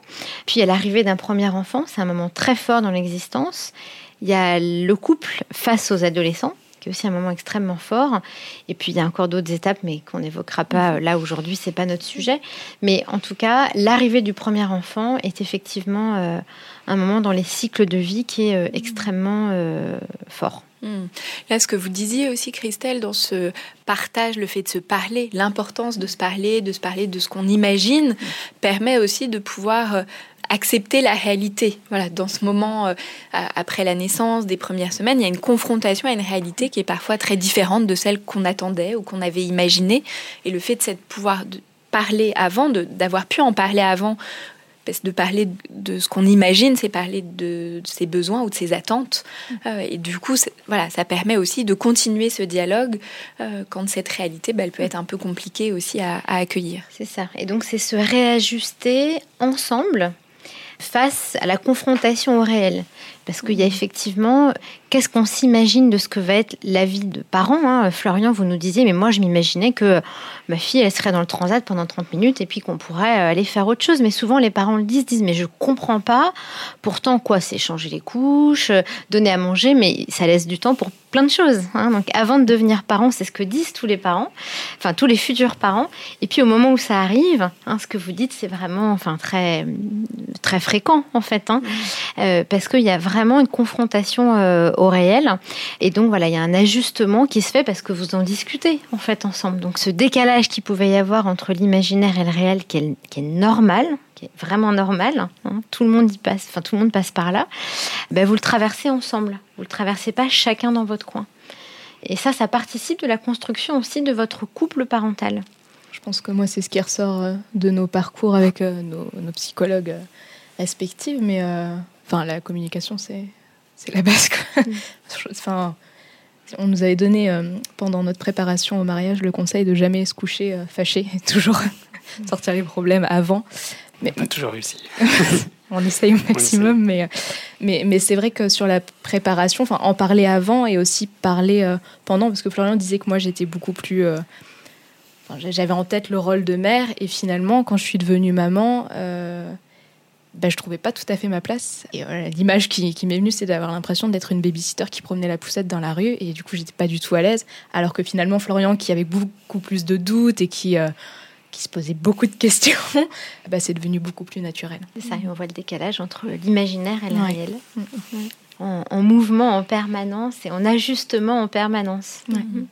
C: Puis à l'arrivée d'un premier enfant, c'est un moment très fort dans l'existence. Il y a le couple face aux adolescents, qui est aussi un moment extrêmement fort. Et puis il y a encore d'autres étapes, mais qu'on n'évoquera pas là aujourd'hui, c'est pas notre sujet. Mais en tout cas, l'arrivée du premier enfant est effectivement euh, un moment dans les cycles de vie qui est euh, extrêmement euh, fort.
A: Hmm. Là, ce que vous disiez aussi, Christelle, dans ce partage, le fait de se parler, l'importance de se parler, de se parler de ce qu'on imagine, mmh. permet aussi de pouvoir accepter la réalité. Voilà, dans ce moment, euh, après la naissance, des premières semaines, il y a une confrontation à une réalité qui est parfois très différente de celle qu'on attendait ou qu'on avait imaginée. Et le fait de cette pouvoir de parler avant, d'avoir pu en parler avant, de parler de ce qu'on imagine, c'est parler de, de, ses besoins ou de ses attentes. Euh, et du coup, voilà, ça permet aussi de continuer ce dialogue euh, quand cette réalité, bah, elle peut être un peu compliquée aussi à, à accueillir.
C: C'est ça. Et donc, c'est se réajuster ensemble face à la confrontation au réel. Parce qu'il y a effectivement, qu'est-ce qu'on s'imagine de ce que va être la vie de parents hein? Florian, vous nous disiez, mais moi je m'imaginais que ma fille, elle serait dans le transat pendant 30 minutes et puis qu'on pourrait aller faire autre chose. Mais souvent les parents le disent, disent, mais je comprends pas. Pourtant, quoi, c'est changer les couches, donner à manger, mais ça laisse du temps pour plein de choses. Hein? Donc avant de devenir parent, c'est ce que disent tous les parents, enfin tous les futurs parents. Et puis au moment où ça arrive, hein, ce que vous dites, c'est vraiment, enfin très très fréquent en fait, euh, parce qu'il y a vraiment une confrontation euh, au réel. Et donc voilà, il y a un ajustement qui se fait parce que vous en discutez en fait ensemble. Donc ce décalage qui pouvait y avoir entre l'imaginaire et le réel, qui est, qui est normal, qui est vraiment normal, hein, tout le monde y passe, enfin tout le monde passe par là, ben, vous le traversez ensemble. Vous le traversez pas chacun dans votre coin. Et ça, ça participe de la construction aussi de votre couple parental.
D: Je pense que moi, c'est ce qui ressort euh, de nos parcours avec euh, nos, psychologues euh, respectifs, mais enfin, la communication, c'est c'est la base. Mm. <laughs> enfin, on nous avait donné pendant notre préparation au mariage le conseil de jamais se coucher fâché et toujours sortir les problèmes avant.
B: Mais pas toujours réussi. <laughs>
D: on essaye au maximum, mais, mais, mais c'est vrai que sur la préparation, enfin, en parler avant et aussi parler euh, pendant, parce que Florian disait que moi j'étais beaucoup plus. Euh, j'avais en tête le rôle de mère, et finalement, quand je suis devenue maman, euh, ben, je trouvais pas tout à fait ma place. Et l'image qui, qui m'est venue, c'est d'avoir l'impression d'être une babysitter qui promenait la poussette dans la rue, et du coup, j'étais pas du tout à l'aise. Alors que finalement, Florian, qui avait beaucoup plus de doutes et qui qui se posait beaucoup de questions, <laughs> bah, c'est devenu beaucoup plus naturel.
C: C'est ça, et on voit le décalage entre l'imaginaire et le réel. Mm, mm. En, mouvement en permanence et en ajustement en permanence.
A: Mm,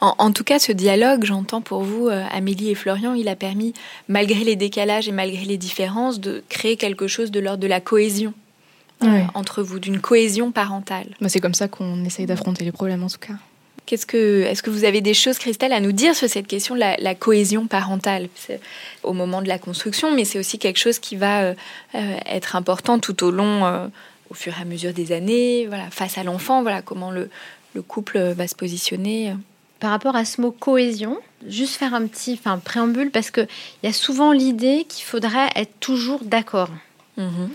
A: en, tout cas, ce dialogue, j'entends pour vous, euh, Amélie et Florian, il a permis, malgré les décalages et malgré les différences, de créer quelque chose de l'ordre de la cohésion euh, entre vous, d'une cohésion parentale.
D: Bah, c'est comme ça qu'on essaye d'affronter les problèmes, en tout cas.
A: Qu'est-ce que, est-ce que vous avez des choses, Christelle, à nous dire sur cette question de la, cohésion parentale? Au moment de la construction, mais c'est aussi quelque chose qui va euh, euh, être important tout au long, euh, au fur et à mesure des années, voilà, face à l'enfant, voilà, comment le, le, couple va se positionner.
C: Par rapport à ce mot cohésion, juste faire un petit enfin, préambule, parce qu'il y a souvent l'idée qu'il faudrait être toujours d'accord. Mm-hmm.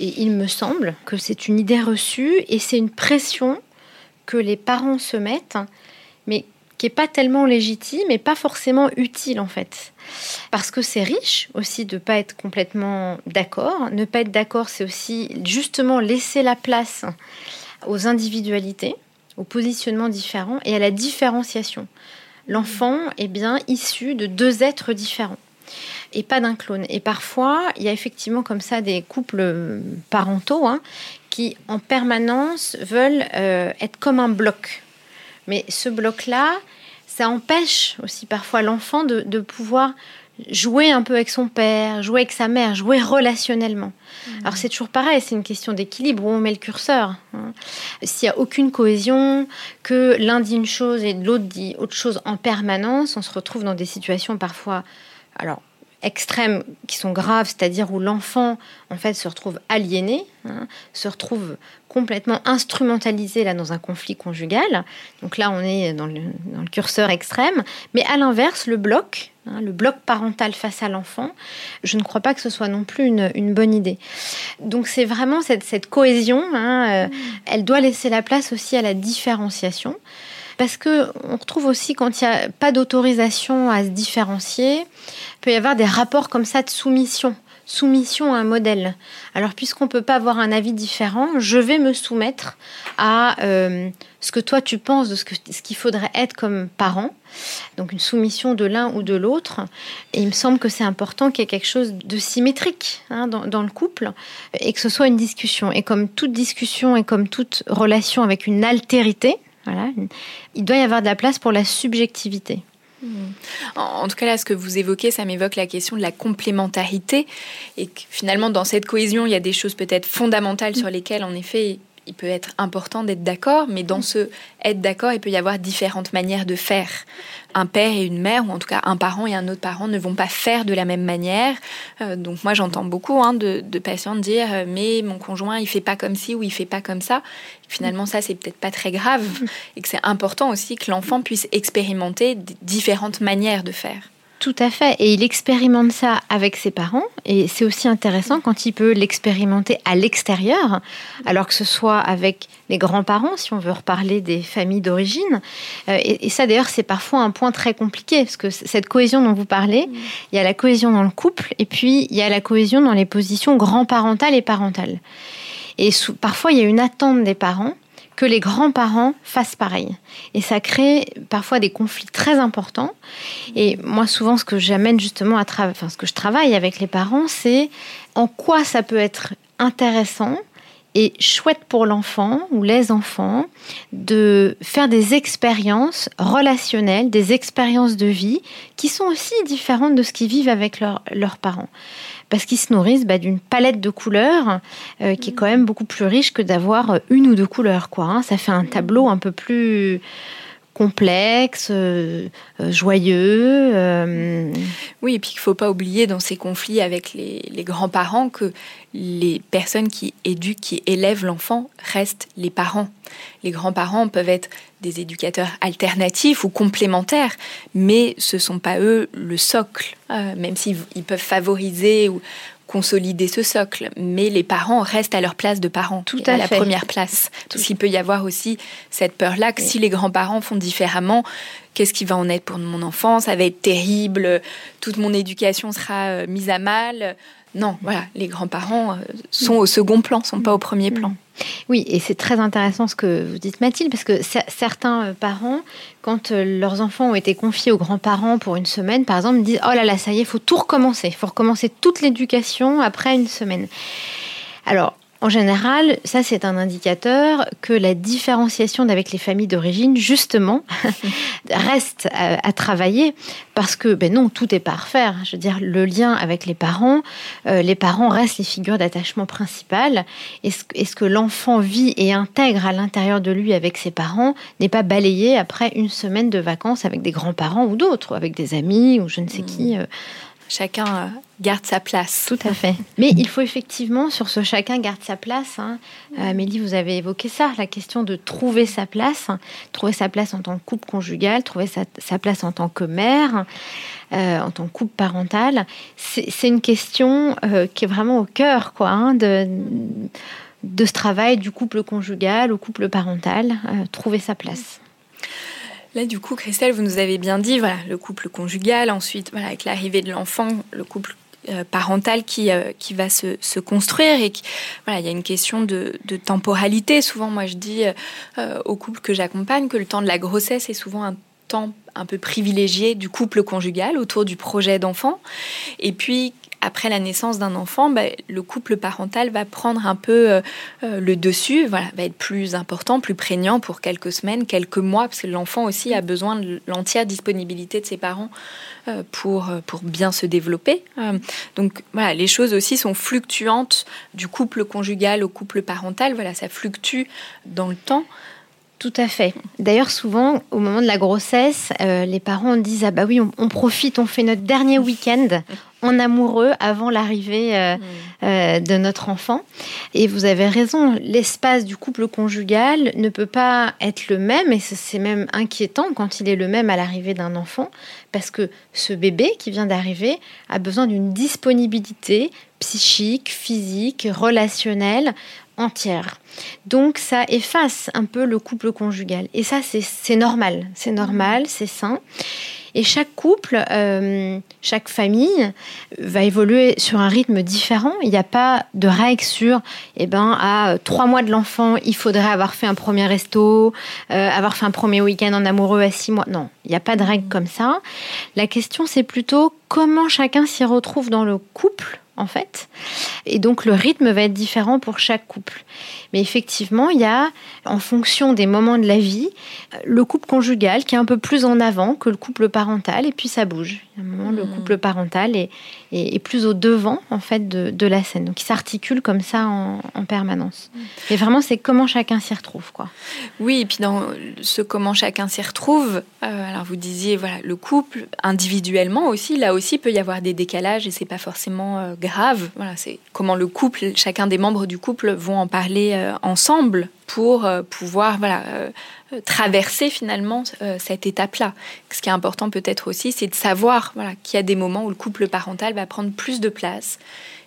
C: Et il me semble que c'est une idée reçue et c'est une pression que les parents se mettent, mais qui est pas tellement légitime et pas forcément utile en fait. Parce que c'est riche aussi de pas être complètement d'accord. Ne pas être d'accord, c'est aussi justement laisser la place aux individualités, aux positionnements différents et à la différenciation. L'enfant est bien issu de deux êtres différents et pas d'un clone. Et parfois, il y a effectivement comme ça des couples parentaux hein, qui en permanence veulent euh, être comme un bloc. Mais ce bloc-là, ça empêche aussi parfois l'enfant de, pouvoir jouer un peu avec son père, jouer avec sa mère, jouer relationnellement. Mmh. Alors c'est toujours pareil, c'est une question d'équilibre où on met le curseur. Hein. S'il n'y a aucune cohésion, que l'un dit une chose et l'autre dit autre chose en permanence, on se retrouve dans des situations parfois, alors extrêmes qui sont graves, c'est-à-dire où l'enfant en fait se retrouve aliéné, hein, se retrouve complètement instrumentalisé là dans un conflit conjugal. Donc là, on est dans le, curseur extrême. Mais à l'inverse, le bloc, hein, le bloc parental face à l'enfant, je ne crois pas que ce soit non plus une, bonne idée. Donc c'est vraiment cette, cohésion. Hein, euh, elle doit laisser la place aussi à la différenciation. Parce que on retrouve aussi quand il n'y a pas d'autorisation à se différencier, peut y avoir des rapports comme ça de soumission soumission à un modèle. Alors puisqu'on ne peut pas avoir un avis différent, je vais me soumettre à euh, ce que toi tu penses de ce qu'il faudrait être comme parent. Donc une soumission de l'un ou de l'autre. Et il me semble que c'est important qu'il y ait quelque chose de symétrique hein, dans, le couple et que ce soit une discussion. Et comme toute discussion et comme toute relation avec une altérité. Il doit y avoir de la place pour la subjectivité.
A: Hmm. En, tout cas, là, ce que vous évoquez, ça m'évoque la question de la complémentarité. Et finalement, dans cette cohésion, il y a des choses peut-être fondamentales sur lesquelles, en effet, il peut être important d'être d'accord, mais dans ce être d'accord, il peut y avoir différentes manières de faire. Un père et une mère, ou en tout cas un parent et un autre parent, ne vont pas faire de la même manière. Euh, donc moi, j'entends beaucoup hein, de, patients dire euh, mais mon conjoint, il fait pas comme ci ou il fait pas comme ça. Finalement, ça, c'est peut-être pas très grave, et que c'est important aussi que l'enfant puisse expérimenter différentes manières de faire.
C: Tout à fait. Et il expérimente ça avec ses parents. Et c'est aussi intéressant quand il peut l'expérimenter à l'extérieur, alors que ce soit avec les grands-parents, si on veut reparler des familles d'origine. Euh, et, ça, d'ailleurs, c'est parfois un point très compliqué, parce que cette cohésion dont vous parlez, mm. il y a la cohésion dans le couple, et puis il y a la cohésion dans les positions grand-parentales et parentales. Et parfois, il y a une attente des parents que les grands-parents fassent pareil. Et ça crée parfois des conflits très importants. Et moi, souvent, ce que j'amène justement à travers, enfin, ce que je travaille avec les parents, c'est en quoi ça peut être intéressant et chouette pour l'enfant ou les enfants de faire des expériences relationnelles, des expériences de vie qui sont aussi différentes de ce qu'ils vivent avec leurs parents. Parce qu'ils se nourrissent bah, d'une palette de couleurs euh, qui est quand même beaucoup plus riche que d'avoir une ou deux couleurs. Quoi, hein. Ça fait un tableau un peu plus complexe, euh, euh, joyeux. Euh.
A: Oui, et puis il ne faut pas oublier dans ces conflits avec les, grands-parents que les personnes qui éduquent, qui élèvent l'enfant restent les parents. Les grands-parents peuvent être des éducateurs alternatifs ou complémentaires, mais ce ne sont pas eux le socle, même s'ils peuvent favoriser ou, consolider ce socle, mais les parents restent à leur place de parents,
C: tout à,
A: la première place. Tout Parce qu'il peut y avoir aussi cette peur-là que si les grands-parents font différemment, qu'est-ce qui va en être pour mon enfant Ça va être terrible, toute mon éducation sera euh, mise à mal. Non, voilà, les grands-parents euh, sont au second plan, sont pas au premier plan.
C: Oui, et c'est très intéressant ce que vous dites Mathilde, parce que certains euh, parents, quand euh, leurs enfants ont été confiés aux grands-parents pour une semaine, par exemple, disent, oh là là, ça y est, il faut tout recommencer, il faut recommencer toute l'éducation après une semaine. Alors, en général, ça c'est un indicateur que la différenciation avec les familles d'origine, justement, <laughs> reste à, travailler parce que, ben non, tout est pas à refaire. Je veux dire, le lien avec les parents, euh, les parents restent les figures d'attachement principales. Et ce, ce que l'enfant vit et intègre à l'intérieur de lui avec ses parents n'est pas balayé après une semaine de vacances avec des grands-parents ou d'autres, avec des amis ou je ne sais qui. Euh,
A: chacun euh, garde sa place.
C: Tout à fait. Mais il faut effectivement, sur ce chacun garde sa place, hein, euh, Amélie, vous avez évoqué ça, la question de trouver sa place, trouver sa place en tant que couple conjugal, trouver sa, place en tant que mère, euh, en tant que couple parental. C'est une question qui est vraiment au cœur quoi, hein, de ce travail du couple conjugal au couple parental, trouver sa place.
A: Là, du coup, Christelle, vous nous avez bien dit, voilà, le couple conjugal, ensuite, voilà, avec l'arrivée de l'enfant, le couple euh, parental qui, euh, va se, construire et qui, voilà, il y a une question de, de temporalité. Souvent, moi, je dis euh, aux couples que j'accompagne que le temps de la grossesse est souvent un un peu privilégié du couple conjugal autour du projet d'enfant. Et puis, après la naissance d'un enfant, bah, le couple parental va prendre un peu euh, euh, le dessus, voilà, va être plus important, plus prégnant pour quelques semaines, quelques mois, parce que l'enfant aussi a besoin de l'entière disponibilité de ses parents euh, pour, pour bien se développer. donc voilà, les choses aussi sont fluctuantes du couple conjugal au couple parental, voilà, ça fluctue dans le temps.
C: Tout à fait. D'ailleurs, souvent, au moment de la grossesse, les parents disent Ah bah oui, on, profite, on fait notre dernier week-end, <laughs> en amoureux avant l'arrivée euh, mm. euh, de notre enfant. Et vous avez raison, l'espace du couple conjugal ne peut pas être le même, et c'est même inquiétant quand il est le même à l'arrivée d'un enfant, parce que ce bébé qui vient d'arriver a besoin d'une disponibilité psychique, physique, relationnelle entière. Donc ça efface un peu le couple conjugal. Et ça, c'est normal. C'est normal, c'est sain. Et chaque couple, euh, chaque famille va évoluer sur un rythme différent. Il n'y a pas de règle sur, eh ben, à trois mois de l'enfant, il faudrait avoir fait un premier resto, euh, avoir fait un premier week-end en amoureux à six mois. Non, il n'y a pas de règle comme ça. La question, c'est plutôt comment chacun s'y retrouve dans le couple en fait. Et donc le rythme va être différent pour chaque couple. Mais effectivement, il y a, en fonction des moments de la vie, le couple conjugal qui est un peu plus en avant que le couple parental, et puis ça bouge. À un moment, le hmm. couple parental est, est, plus au devant en fait de, la scène. Donc il s'articule comme ça en, permanence. Hmm. Et vraiment, c'est comment chacun s'y retrouve, quoi.
A: Oui, et puis dans ce comment chacun s'y retrouve, euh, alors vous disiez voilà le couple individuellement aussi, là aussi peut y avoir des décalages et c'est pas forcément euh, grave. Voilà, c'est comment le couple, chacun des membres du couple vont en parler euh, ensemble pour euh, pouvoir voilà, euh, traverser finalement cette étape-là. Ce qui est important peut-être aussi, c'est de savoir voilà, qu'il y a des moments où le couple parental va prendre plus de place,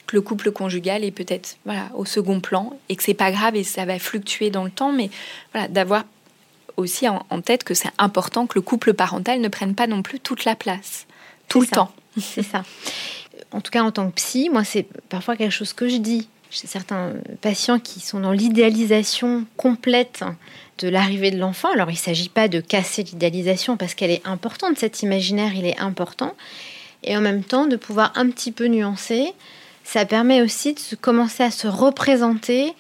A: que le couple conjugal est peut-être voilà, au second plan et que c'est pas grave et ça va fluctuer dans le temps, mais voilà, d'avoir aussi en, tête que c'est important que le couple parental ne prenne pas non plus toute la place, tout le temps.
C: C'est ça. En tout cas, en tant que psy, moi, c'est parfois quelque chose que je dis chez certains patients qui sont dans l'idéalisation complète de l'arrivée de l'enfant. Alors il ne s'agit pas de casser l'idéalisation parce qu'elle est importante, cet imaginaire, il est important. Et en même temps, de pouvoir un petit peu nuancer, ça permet aussi de commencer à se représenter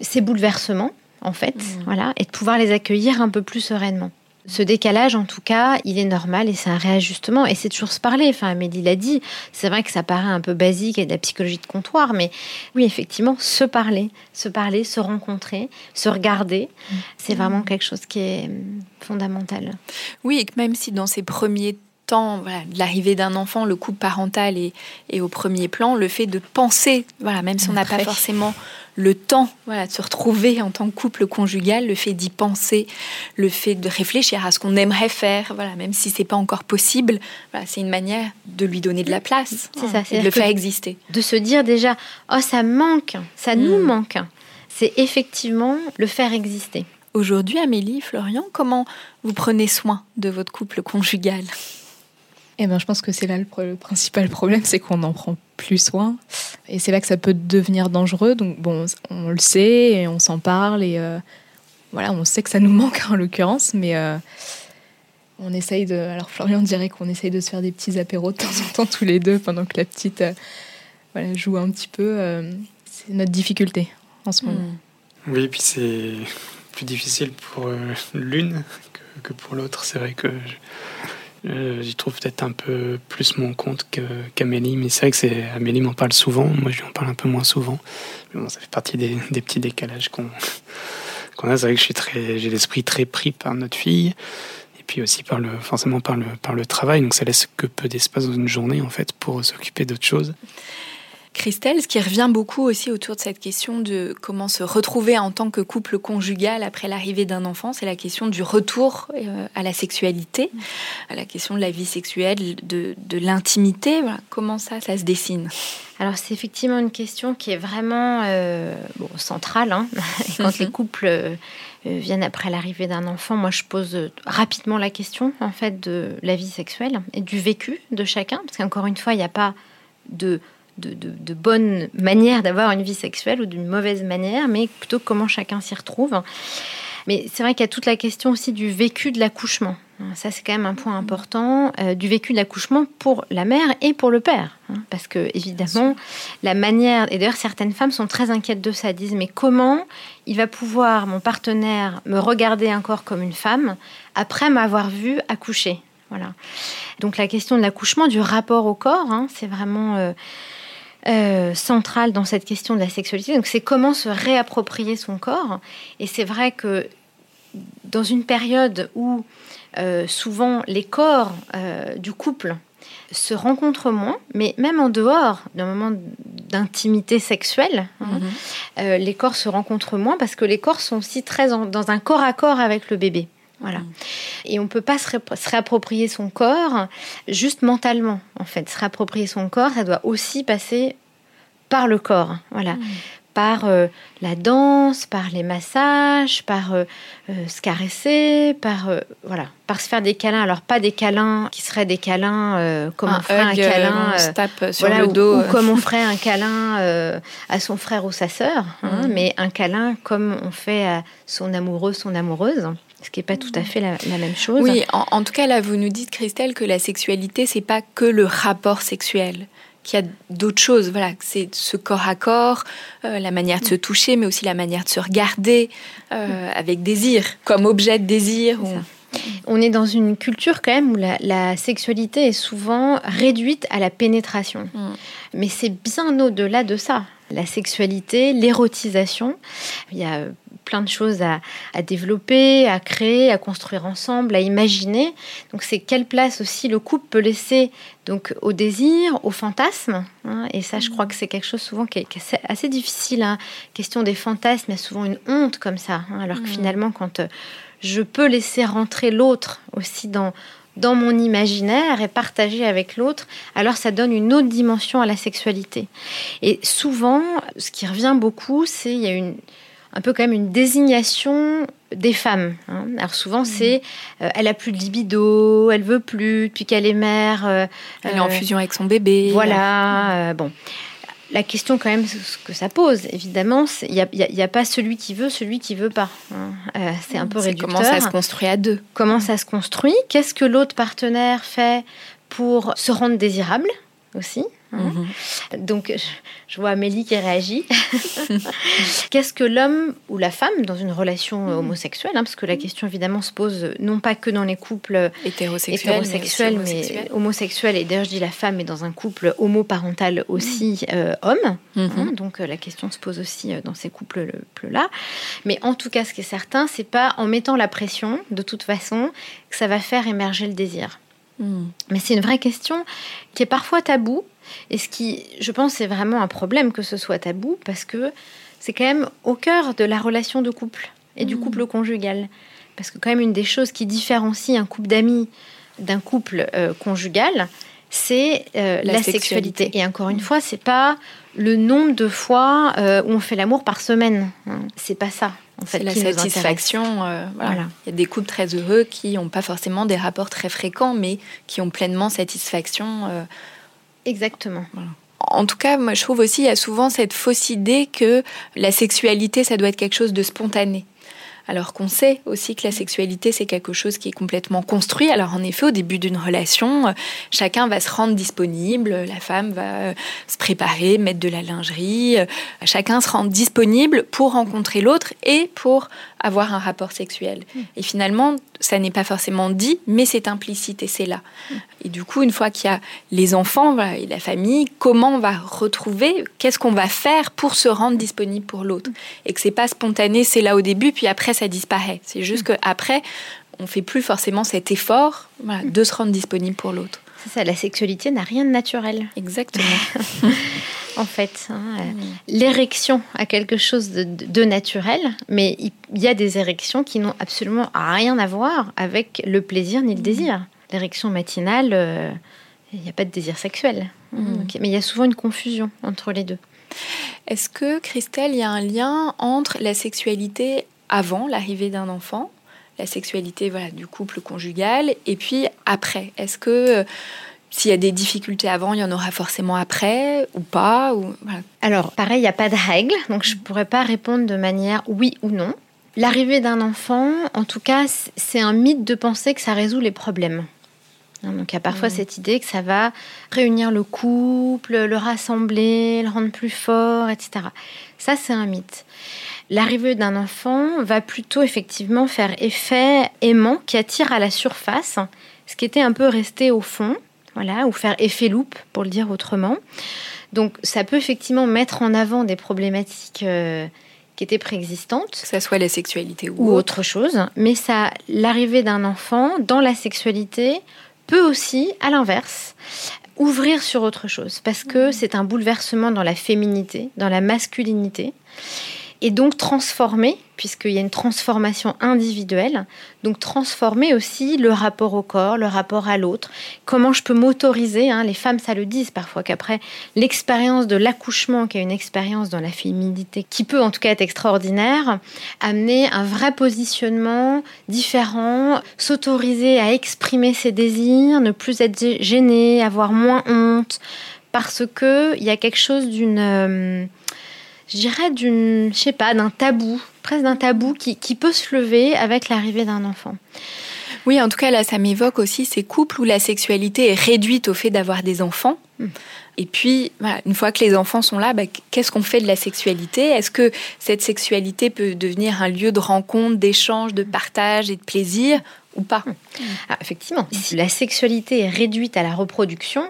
C: ces bouleversements, en fait, mmh. voilà, et de pouvoir les accueillir un peu plus sereinement. Ce décalage, en tout cas, il est normal et c'est un réajustement. Et c'est toujours se parler. Enfin, Amélie l'a dit. C'est vrai que ça paraît un peu basique et de la psychologie de comptoir, mais oui, effectivement, se parler, se parler, se rencontrer, se regarder, c'est vraiment quelque chose qui est hum, fondamental.
A: Oui, et que même si dans ces premiers temps, voilà, l'arrivée d'un enfant, le couple parental est, est, au premier plan, le fait de penser, voilà, même si on n'a pas forcément le temps voilà, de se retrouver en tant que couple conjugal, le fait d'y penser, le fait de réfléchir à ce qu'on aimerait faire, voilà, même si c'est pas encore possible, voilà, c'est une manière de lui donner de la place,
C: ça,
A: de le faire exister.
C: De se dire déjà, oh ça manque, ça nous hmm. manque, c'est effectivement le faire exister.
A: Aujourd'hui, Amélie, Florian, comment vous prenez soin de votre couple conjugal?
D: Eh ben, je pense que c'est là le, principal problème, c'est qu'on n'en prend plus soin. Et c'est là que ça peut devenir dangereux. Donc, bon, on le sait et on s'en parle. Et euh, voilà, on sait que ça nous <laughs> manque en l'occurrence. Mais euh, on essaye de. Alors, Florian dirait qu'on essaye de se faire des petits apéros de temps en temps tous les deux pendant que la petite euh, voilà, joue un petit peu. c'est notre difficulté en ce moment.
B: Hmm. Oui, et puis c'est plus difficile pour l'une que, pour l'autre. C'est vrai que. Euh, j'y trouve peut-être un peu plus mon compte qu'Amélie, mais c'est vrai que Amélie m'en parle souvent, moi je lui en parle un peu moins souvent. Mais bon, ça fait partie des, petits décalages <laughs> qu'on a. C'est vrai que j'ai l'esprit très pris par notre fille, et puis aussi par le, forcément par le, par le travail. Donc ça laisse que peu d'espace dans une journée en fait pour s'occuper d'autres choses.
A: Christelle, ce qui revient beaucoup aussi autour de cette question de comment se retrouver en tant que couple conjugal après l'arrivée d'un enfant, c'est la question du retour euh, à la sexualité, à la question de la vie sexuelle, de, l'intimité. Comment ça, ça se dessine?
C: Alors c'est effectivement une question qui est vraiment euh, centrale. Hein. <laughs> Quand les couples euh, viennent après l'arrivée d'un enfant, moi je pose rapidement la question en fait de la vie sexuelle et du vécu de chacun, parce qu'encore une fois, il n'y a pas de de, de, bonne manière d'avoir une vie sexuelle ou d'une mauvaise manière, mais plutôt comment chacun s'y retrouve. Mais c'est vrai qu'il y a toute la question aussi du vécu de l'accouchement. Ça, c'est quand même un point important, euh, du vécu de l'accouchement pour la mère et pour le père. Hein, parce que, évidemment, la manière, et d'ailleurs, certaines femmes sont très inquiètes de ça, disent, mais comment il va pouvoir, mon partenaire, me regarder encore comme une femme après m'avoir vu accoucher? Voilà. Donc, la question de l'accouchement, du rapport au corps, hein, c'est vraiment. Euh, euh, centrale dans cette question de la sexualité. Donc c'est comment se réapproprier son corps. Et c'est vrai que dans une période où euh, souvent les corps euh, du couple se rencontrent moins, mais même en dehors d'un moment d'intimité sexuelle, hein, mhm. les corps se rencontrent moins parce que les corps sont aussi très dans un corps à corps avec le bébé. Voilà. Mhm. Et on ne peut pas se, réapproprier son corps juste mentalement, en fait. Se réapproprier son corps, ça doit aussi passer par le corps. Voilà. Mhm. Par euh, la danse, par les massages, par euh, euh, se caresser, par voilà, par se faire des câlins. Alors pas des câlins qui seraient des câlins comme un on <laughs> ferait un câlin,
A: on se tape sur le dos,
C: ou, comme on ferait un câlin à son frère ou sa sœur, hein, mhm. mais un câlin comme on fait à son amoureux, son amoureuse ce qui n'est pas tout à fait la, même chose.
A: Oui, en, tout cas, là, vous nous dites, Christelle, que la sexualité, c'est pas que le rapport sexuel qu'il y a d'autres choses. Voilà, c'est ce corps à corps, euh, la manière de se toucher, mais aussi la manière de se regarder euh, avec désir, comme objet de désir.
C: On est dans une culture quand même où la, sexualité est souvent réduite à la pénétration. Mm. Mais c'est bien au-delà de ça. La sexualité, l'érotisation, il y a plein de choses à, développer, à créer, à construire ensemble, à imaginer. Donc c'est quelle place aussi le couple peut laisser donc au désir, au fantasme. Hein. et ça, je crois que c'est quelque chose souvent qui est, assez, difficile. Hein. Question des fantasmes, il y a souvent une honte comme ça. Hein. alors que mmh. finalement, quand euh, je peux laisser rentrer l'autre aussi dans dans mon imaginaire et partager avec l'autre, alors ça donne une autre dimension à la sexualité. Et souvent, ce qui revient beaucoup, c'est il y a une un peu quand même une désignation des femmes. Hein. Alors souvent mmh. c'est euh, elle a plus de libido, elle veut plus depuis qu'elle est mère.
A: Euh, elle est en euh, fusion avec son bébé.
C: Voilà. bon. La question quand même, ce que ça pose, évidemment, il n'y a, pas celui qui veut, celui qui veut pas. Hein. Euh, c'est un peu réducteur.
A: Comment ça se construit à deux
C: Comment ça se construit? Qu'est-ce que l'autre partenaire fait pour se rendre désirable aussi? Mhm. Donc, je vois Amélie qui réagit. <laughs> Qu'est-ce que l'homme ou la femme dans une relation euh, homosexuelle hein, Parce que la question, évidemment, se pose euh, non pas que dans les couples hétérosexuels, mais, homosexuels. Et d'ailleurs, je dis la femme est dans un couple homoparental aussi euh, homme. Mhm. Hein. donc, la question se pose aussi dans ces couples-là. Mais en tout cas, ce qui est certain, c'est pas en mettant la pression, de toute façon, que ça va faire émerger le désir. Mhm. Mais c'est une vraie question qui est parfois tabou et ce qui, je pense, c'est vraiment un problème que ce soit tabou parce que c'est quand même au cœur de la relation de couple et du mmh. couple conjugal. Parce que quand même une des choses qui différencie un couple d'amis d'un couple euh, conjugal, c'est euh, la, sexualité. Et encore une mmh. fois, c'est pas le nombre de fois euh, où on fait l'amour par semaine. Hein. C'est pas ça.
A: En fait, la satisfaction. voilà. Il y a des couples très heureux qui n'ont pas forcément des rapports très fréquents, mais qui ont pleinement satisfaction
C: Exactement.
A: En tout cas, moi, je trouve aussi, il y a souvent cette fausse idée que la sexualité, ça doit être quelque chose de spontané alors qu'on sait aussi que la sexualité, c'est quelque chose qui est complètement construit. Alors en effet, au début d'une relation, euh, chacun va se rendre disponible, la femme va euh, se préparer, mettre de la lingerie, euh, chacun se rend disponible pour rencontrer l'autre et pour avoir un rapport sexuel. Mm. Et finalement, ça n'est pas forcément dit, mais c'est implicite et c'est là. Mm. Et du coup, une fois qu'il y a les enfants et la famille, comment on va retrouver, qu'est-ce qu'on va faire pour se rendre disponible pour l'autre? Mm. Et que c'est pas spontané, c'est là au début, puis après ça disparaît. C'est juste qu'après, on fait plus forcément cet effort de se rendre disponible pour l'autre.
C: C'est ça, la sexualité n'a rien de naturel.
A: Exactement. <laughs>
C: en fait. Hein, euh, l'érection a quelque chose de, naturel, mais il y a des érections qui n'ont absolument rien à voir avec le plaisir ni le mm. désir. L'érection matinale, euh, il n'y a pas de désir sexuel. Mm. mais il y a souvent une confusion entre les deux.
A: Est-ce que, Christelle, il y a un lien entre la sexualité avant l'arrivée d'un enfant, la sexualité voilà, du couple conjugal, et puis après Est-ce que euh, s'il y a des difficultés avant, il y en aura forcément après ou pas ou,
C: Alors, pareil, il n'y a pas de règle, donc je ne pourrais pas répondre de manière oui ou non. L'arrivée d'un enfant, en tout cas, c'est un mythe de penser que ça résout les problèmes. Hein, donc il y a parfois mmh. cette idée que ça va réunir le couple, le rassembler, le rendre plus fort, etc. Ça, c'est un mythe. L'arrivée d'un enfant va plutôt effectivement faire effet aimant qui attire à la surface ce qui était un peu resté au fond voilà, ou faire effet loupe, pour le dire autrement. Donc, ça peut effectivement mettre en avant des problématiques euh, qui étaient préexistantes. Que
A: ça soit la sexualité
C: ou, autre. chose. Mais ça, l'arrivée d'un enfant dans la sexualité peut aussi, à l'inverse, ouvrir sur autre chose. Parce que mmh. c'est un bouleversement dans la féminité, dans la masculinité et donc transformer, puisqu'il y a une transformation individuelle, donc transformer aussi le rapport au corps, le rapport à l'autre. Comment je peux m'autoriser, hein, les femmes ça le disent parfois, qu'après l'expérience de l'accouchement, qui est une expérience dans la féminité, qui peut en tout cas être extraordinaire, amener un vrai positionnement différent, s'autoriser à exprimer ses désirs, ne plus être gêné, avoir moins honte, parce que il y a quelque chose d'une... Euh, je dirais, d'une, je sais pas, d'un tabou, presque d'un tabou qui, qui peut se lever avec l'arrivée d'un enfant.
A: Oui, en tout cas, là, ça m'évoque aussi ces couples où la sexualité est réduite au fait d'avoir des enfants. Hmm. Et puis, une fois que les enfants sont là, bah, qu'est-ce qu'on fait de la sexualité? Est-ce que cette sexualité peut devenir un lieu de rencontre, d'échange, de partage et de plaisir ou pas? Hmm.
C: ah, Effectivement, si la sexualité est réduite à la reproduction,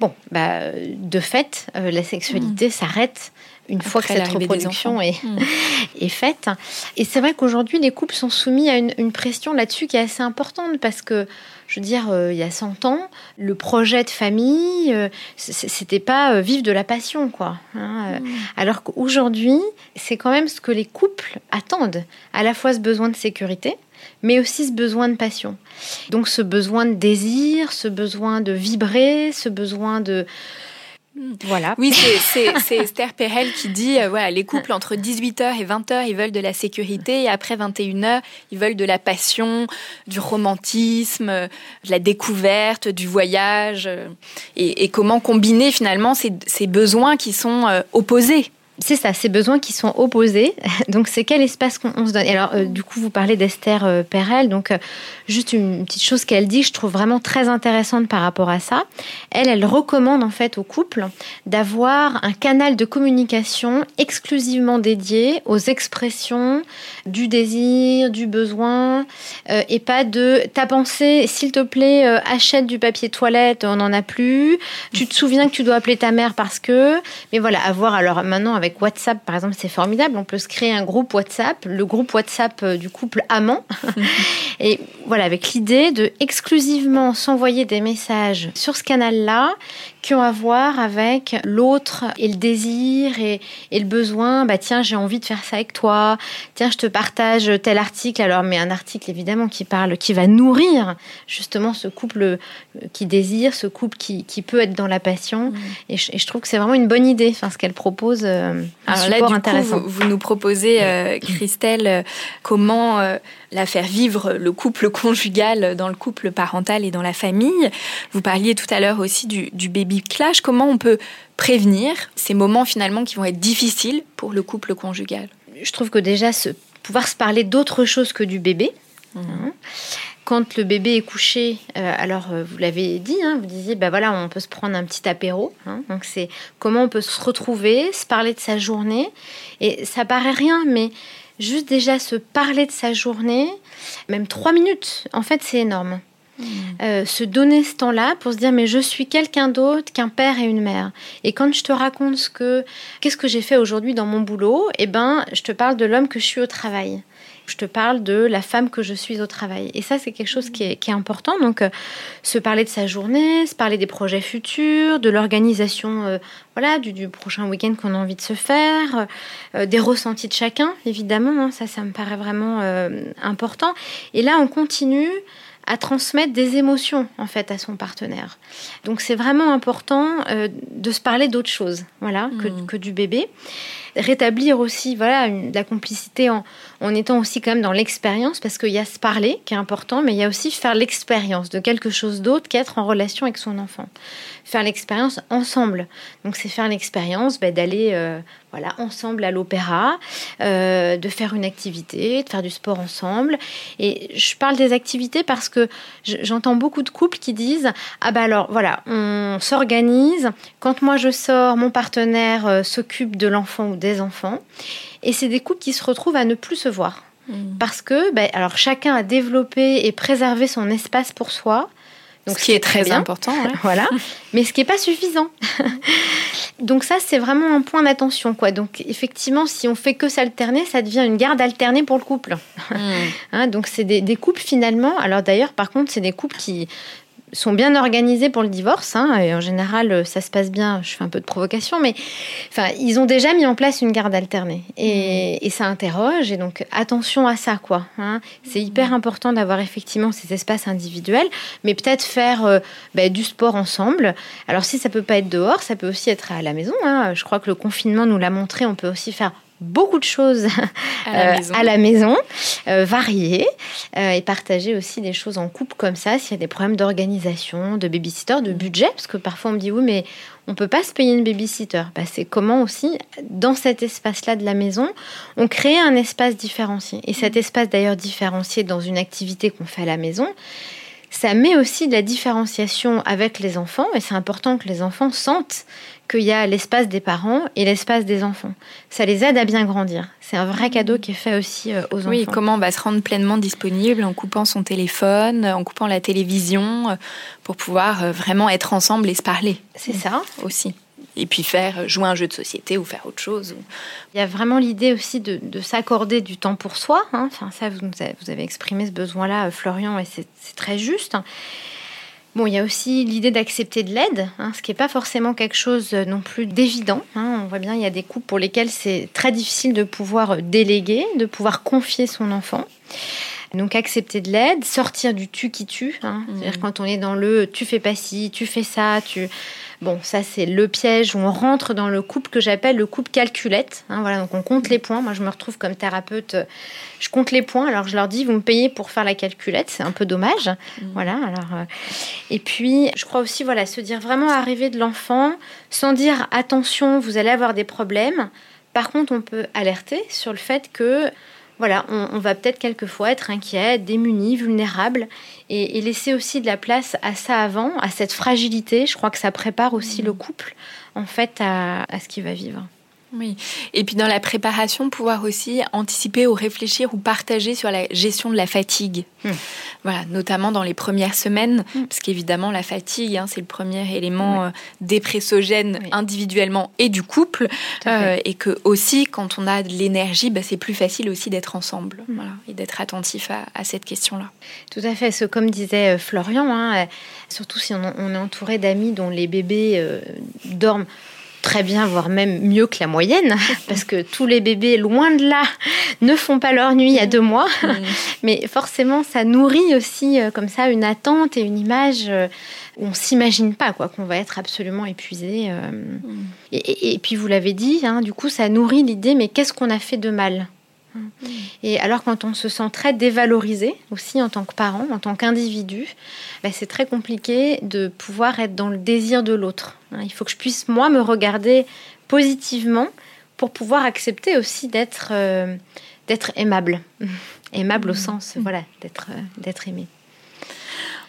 C: bon, bah, de fait, euh, la sexualité hmm. s'arrête une fois que cette reproduction est, hmm. <laughs> est, faite. Et c'est vrai qu'aujourd'hui, les couples sont soumis à une, pression là-dessus qui est assez importante parce que, je veux dire, euh, il y a 100 ans, le projet de famille, euh, c'était pas euh, vivre de la passion, quoi. Hein, hmm. Alors qu'aujourd'hui, c'est quand même ce que les couples attendent, à la fois ce besoin de sécurité, mais aussi ce besoin de passion. Donc ce besoin de désir, ce besoin de vibrer, ce besoin de
A: Voilà. Oui, c'est Esther Perel qui dit euh, voilà, les couples entre 18h et 20h, ils veulent de la sécurité et après 21h, ils veulent de la passion, du romantisme, de la découverte, du voyage et, et comment combiner finalement ces, ces besoins qui sont opposés
C: c'est ça, ces besoins qui sont opposés. <laughs> Donc, c'est quel espace qu'on se donne. alors, euh, du coup, vous parlez d'Esther euh, Perel. Donc, euh, juste une petite chose qu'elle dit, je trouve vraiment très intéressante par rapport à ça. Elle, elle recommande en fait au couple d'avoir un canal de communication exclusivement dédié aux expressions du désir, du besoin, et pas de ta pensée, s'il te plaît, achète du papier toilette, on n'en a plus. Tu te souviens que tu dois appeler ta mère parce que. Mais voilà, avoir alors maintenant avec avec WhatsApp, par exemple, c'est formidable. On peut se créer un groupe WhatsApp, le groupe WhatsApp euh, du couple amant. <laughs> et voilà, avec l'idée de exclusivement s'envoyer des messages sur ce canal-là qui ont à voir avec l'autre et le désir et, le besoin. Bah tiens, j'ai envie de faire ça avec toi. Tiens, je te partage tel article. Alors, mais un article évidemment qui parle, qui va nourrir justement ce couple euh, qui désire, ce couple qui, qui peut être dans la passion. Mmh. Et, je, trouve que c'est vraiment une bonne idée, enfin ce qu'elle propose. Euh,
A: Alors là, du intéressant. Coup, vous, nous proposez, euh, Christelle, comment la faire vivre le couple conjugal dans le couple parental et dans la famille. Vous parliez tout à l'heure aussi du, du baby clash. Comment on peut prévenir ces moments finalement qui vont être difficiles pour le couple conjugal?
C: Je trouve que déjà pouvoir se parler d'autre chose que du bébé. Mmh. Hein. Quand le bébé est couché, euh, alors euh, vous l'avez dit, hein, vous disiez, ben voilà, on peut se prendre un petit apéro. Hein. donc c'est comment on peut se retrouver, se parler de sa journée. Et ça paraît rien, mais juste déjà se parler de sa journée, même trois minutes, en fait, c'est énorme. Hmm. Euh, se donner ce temps-là pour se dire mais je suis quelqu'un d'autre qu'un père et une mère. Et quand je te raconte ce que qu'est-ce que j'ai fait aujourd'hui dans mon boulot, eh ben je te parle de l'homme que je suis au travail je te parle de la femme que je suis au travail. Et ça, c'est quelque chose qui est, important. Donc, euh, se parler de sa journée, se parler des projets futurs, de l'organisation euh, voilà, du, prochain week-end qu'on a envie de se faire, euh, des ressentis de chacun, évidemment. Hein. ça, ça me paraît vraiment important. Et là, on continue à transmettre des émotions en fait à son partenaire. Donc c'est vraiment important de se parler d'autre chose, voilà, que, mmh. que, du bébé rétablir aussi voilà la complicité en, étant aussi quand même dans l'expérience parce qu'il y a se parler qui est important mais il y a aussi faire l'expérience de quelque chose d'autre qu'être en relation avec son enfant. Faire l'expérience ensemble. Donc c'est faire l'expérience ben, d'aller euh, voilà ensemble à l'opéra euh, de faire une activité de faire du sport ensemble. Et je parle des activités parce que j'entends beaucoup de couples qui disent ah ben alors voilà on s'organise. Quand moi je sors mon partenaire euh, s'occupe de l'enfant ou des enfants. Et c'est des couples qui se retrouvent à ne plus se voir. Hmm. Parce que, ben, alors chacun a développé et préservé son espace pour soi.
A: Donc, ce qui est très, important. <laughs>
C: voilà. Mais ce qui n'est pas suffisant. <laughs> Donc ça, c'est vraiment un point d'attention. quoi. Donc effectivement, si on fait que s'alterner, ça devient une garde alternée pour le couple. Hmm. <laughs> Hein, donc c'est des, des, couples finalement. Alors d'ailleurs, par contre, c'est des couples qui sont bien organisés pour le divorce. Hein, et en général, ça se passe bien. Je fais un peu de provocation, mais enfin, ils ont déjà mis en place une garde alternée. Et, mmh. ça interroge. Et donc, attention à ça, quoi. Hein. C'est hyper important d'avoir effectivement ces espaces individuels, mais peut-être faire euh, bah, du sport ensemble. Alors, si ça peut pas être dehors, ça peut aussi être à la maison. Hein. Je crois que le confinement nous l'a montré. On peut aussi faire beaucoup de choses <laughs> à la maison, euh, euh, variées, euh, et partager aussi des choses en couple comme ça, s'il y a des problèmes d'organisation, de babysitter, de budget, parce que parfois on me dit oui, mais on peut pas se payer une babysitter. Bah, c'est comment aussi, dans cet espace-là de la maison, on crée un espace différencié. Et cet espace d'ailleurs différencié dans une activité qu'on fait à la maison, ça met aussi de la différenciation avec les enfants, et c'est important que les enfants sentent qu'il y a l'espace des parents et l'espace des enfants. Ça les aide à bien grandir. C'est un vrai cadeau qui est fait aussi euh, aux enfants.
A: Oui, comment on va se rendre pleinement disponible en coupant son téléphone, en coupant la télévision, euh, pour pouvoir euh, vraiment être ensemble et se parler.
C: C'est ça
A: aussi. Et puis faire jouer un jeu de société ou faire autre chose.
C: Il y a vraiment l'idée aussi de, s'accorder du temps pour soi. Hein. Enfin, ça, vous avez, vous avez exprimé ce besoin-là, Florian, et c'est très juste. Bon, il y a aussi l'idée d'accepter de l'aide, hein, ce qui n'est pas forcément quelque chose euh, non plus d'évident. Hein. On voit bien, il y a des couples pour lesquels c'est très difficile de pouvoir déléguer, de pouvoir confier son enfant. Donc accepter de l'aide, sortir du tu qui tue. Hein. C'est-à-dire quand on est dans le tu fais pas ci, tu fais ça, tu... Bon, ça c'est le piège où on rentre dans le couple que j'appelle le couple calculette. hein. voilà, donc on compte les points. Moi, je me retrouve comme thérapeute, euh, je compte les points. Alors je leur dis, vous me payez pour faire la calculette, c'est un peu dommage. Voilà. Alors euh, et puis je crois aussi, voilà, se dire vraiment arriver de l'enfant sans dire attention, vous allez avoir des problèmes. Par contre, on peut alerter sur le fait que voilà, on, on va peut-être quelquefois être inquiet, démuni, vulnérable, et, et laisser aussi de la place à ça avant, à cette fragilité. Je crois que ça prépare aussi le couple, en fait, à, à ce qu'il va vivre.
A: Oui. Et puis dans la préparation, pouvoir aussi anticiper ou réfléchir ou partager sur la gestion de la fatigue.
C: Hmm.
A: Voilà, notamment dans les premières semaines,
C: Hmm.
A: parce qu'évidemment la fatigue, hein, c'est le premier élément euh, dépressogène
C: Oui.
A: individuellement et du couple. Euh, et que aussi quand on a de l'énergie, bah, c'est plus facile aussi d'être ensemble,
C: Hmm.
A: voilà, et d'être attentif à, à cette question-là.
C: Tout à fait. Ce, comme disait euh, Florian, hein, surtout si on, on est entouré d'amis dont les bébés euh, dorment très bien, voire même mieux que la moyenne, <laughs> parce que tous les bébés, loin de là, ne font pas leur nuit à deux mois. <laughs> Mais forcément, ça nourrit aussi euh, comme ça une attente et une image euh, où on s'imagine pas quoi qu'on va être absolument épuisé. euh. Et, et- et puis vous l'avez dit, hein, du coup, ça nourrit l'idée mais qu'est-ce qu'on a fait de mal? Et alors quand on se sent très dévalorisé aussi en tant que parent, en tant qu'individu, ben, c'est très compliqué de pouvoir être dans le désir de l'autre. hein. Il faut que je puisse moi me regarder positivement pour pouvoir accepter aussi d'être euh, d'être aimable, <laughs> aimable au sens voilà d'être euh, d'être aimé.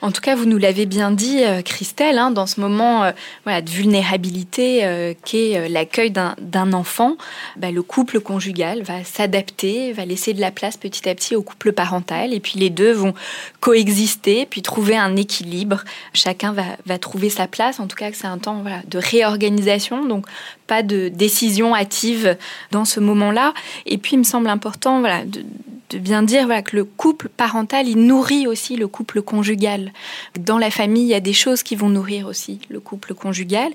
A: En tout cas, vous nous l'avez bien dit, euh, Christelle, hein, dans ce moment euh, de vulnérabilité euh, qu'est l'accueil d'un enfant, bah, le couple conjugal va s'adapter, va laisser de la place petit à petit au couple parental, et puis les deux vont coexister, puis trouver un équilibre. Chacun va, trouver sa place. En tout cas, que c'est un temps de réorganisation, donc pas de décision hâtive dans ce moment-là. Et puis, il me semble important voilà, de bien dire voilà, que le couple parental, il nourrit aussi le couple conjugal. Dans la famille, il y a des choses qui vont nourrir aussi le couple conjugal.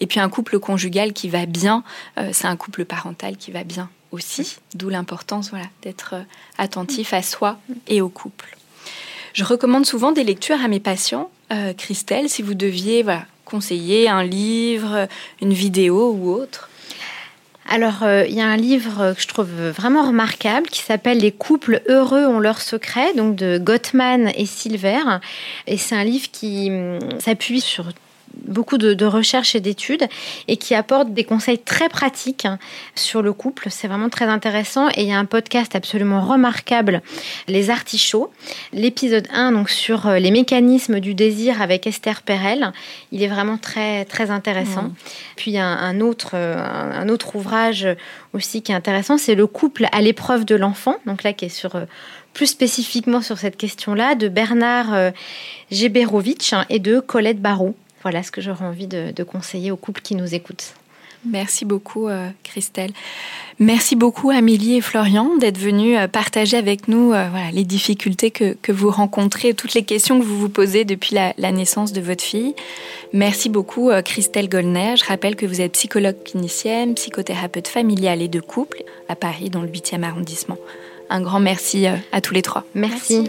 A: Et puis un couple conjugal qui va bien, euh, c'est un couple parental qui va bien aussi. D'où l'importance voilà, d'être euh, attentif à soi et au couple. Je recommande souvent des lectures à mes patients. Euh, Christelle, si vous deviez conseiller un livre, une vidéo ou autre.
C: Alors, euh, il y a un livre que je trouve vraiment remarquable qui s'appelle Les couples heureux ont leurs secrets, donc de Gottman et Silver. Et c'est un livre qui hum, s'appuie sur beaucoup de, de recherches et d'études et qui apporte des conseils très pratiques hein, sur le couple. C'est vraiment très intéressant. Et il y a un podcast absolument remarquable, Les Artichauts. L'épisode 1, donc sur euh, les mécanismes du désir avec Esther Perel. Il est vraiment très, très intéressant.
A: Mmh.
C: Puis il y a un, un autre, euh, un, un autre ouvrage aussi qui est intéressant, c'est Le couple à l'épreuve de l'enfant. Donc là, qui est sur euh, plus spécifiquement sur cette question-là, de Bernard Geberovitch hein, et de Colette Barrault. Voilà ce que j'aurais envie de, de conseiller aux couples qui nous écoutent.
A: Merci beaucoup, euh, Christelle. Merci beaucoup, Amélie et Florian, d'être venus euh, partager avec nous euh, voilà, les difficultés que, que vous rencontrez, toutes les questions que vous vous posez depuis la, la naissance de votre fille. Merci beaucoup, Christelle Gollner. Je rappelle que vous êtes psychologue clinicienne, psychothérapeute familiale et de couple à Paris, dans le 8e arrondissement. Un grand merci à tous les trois.
C: Merci.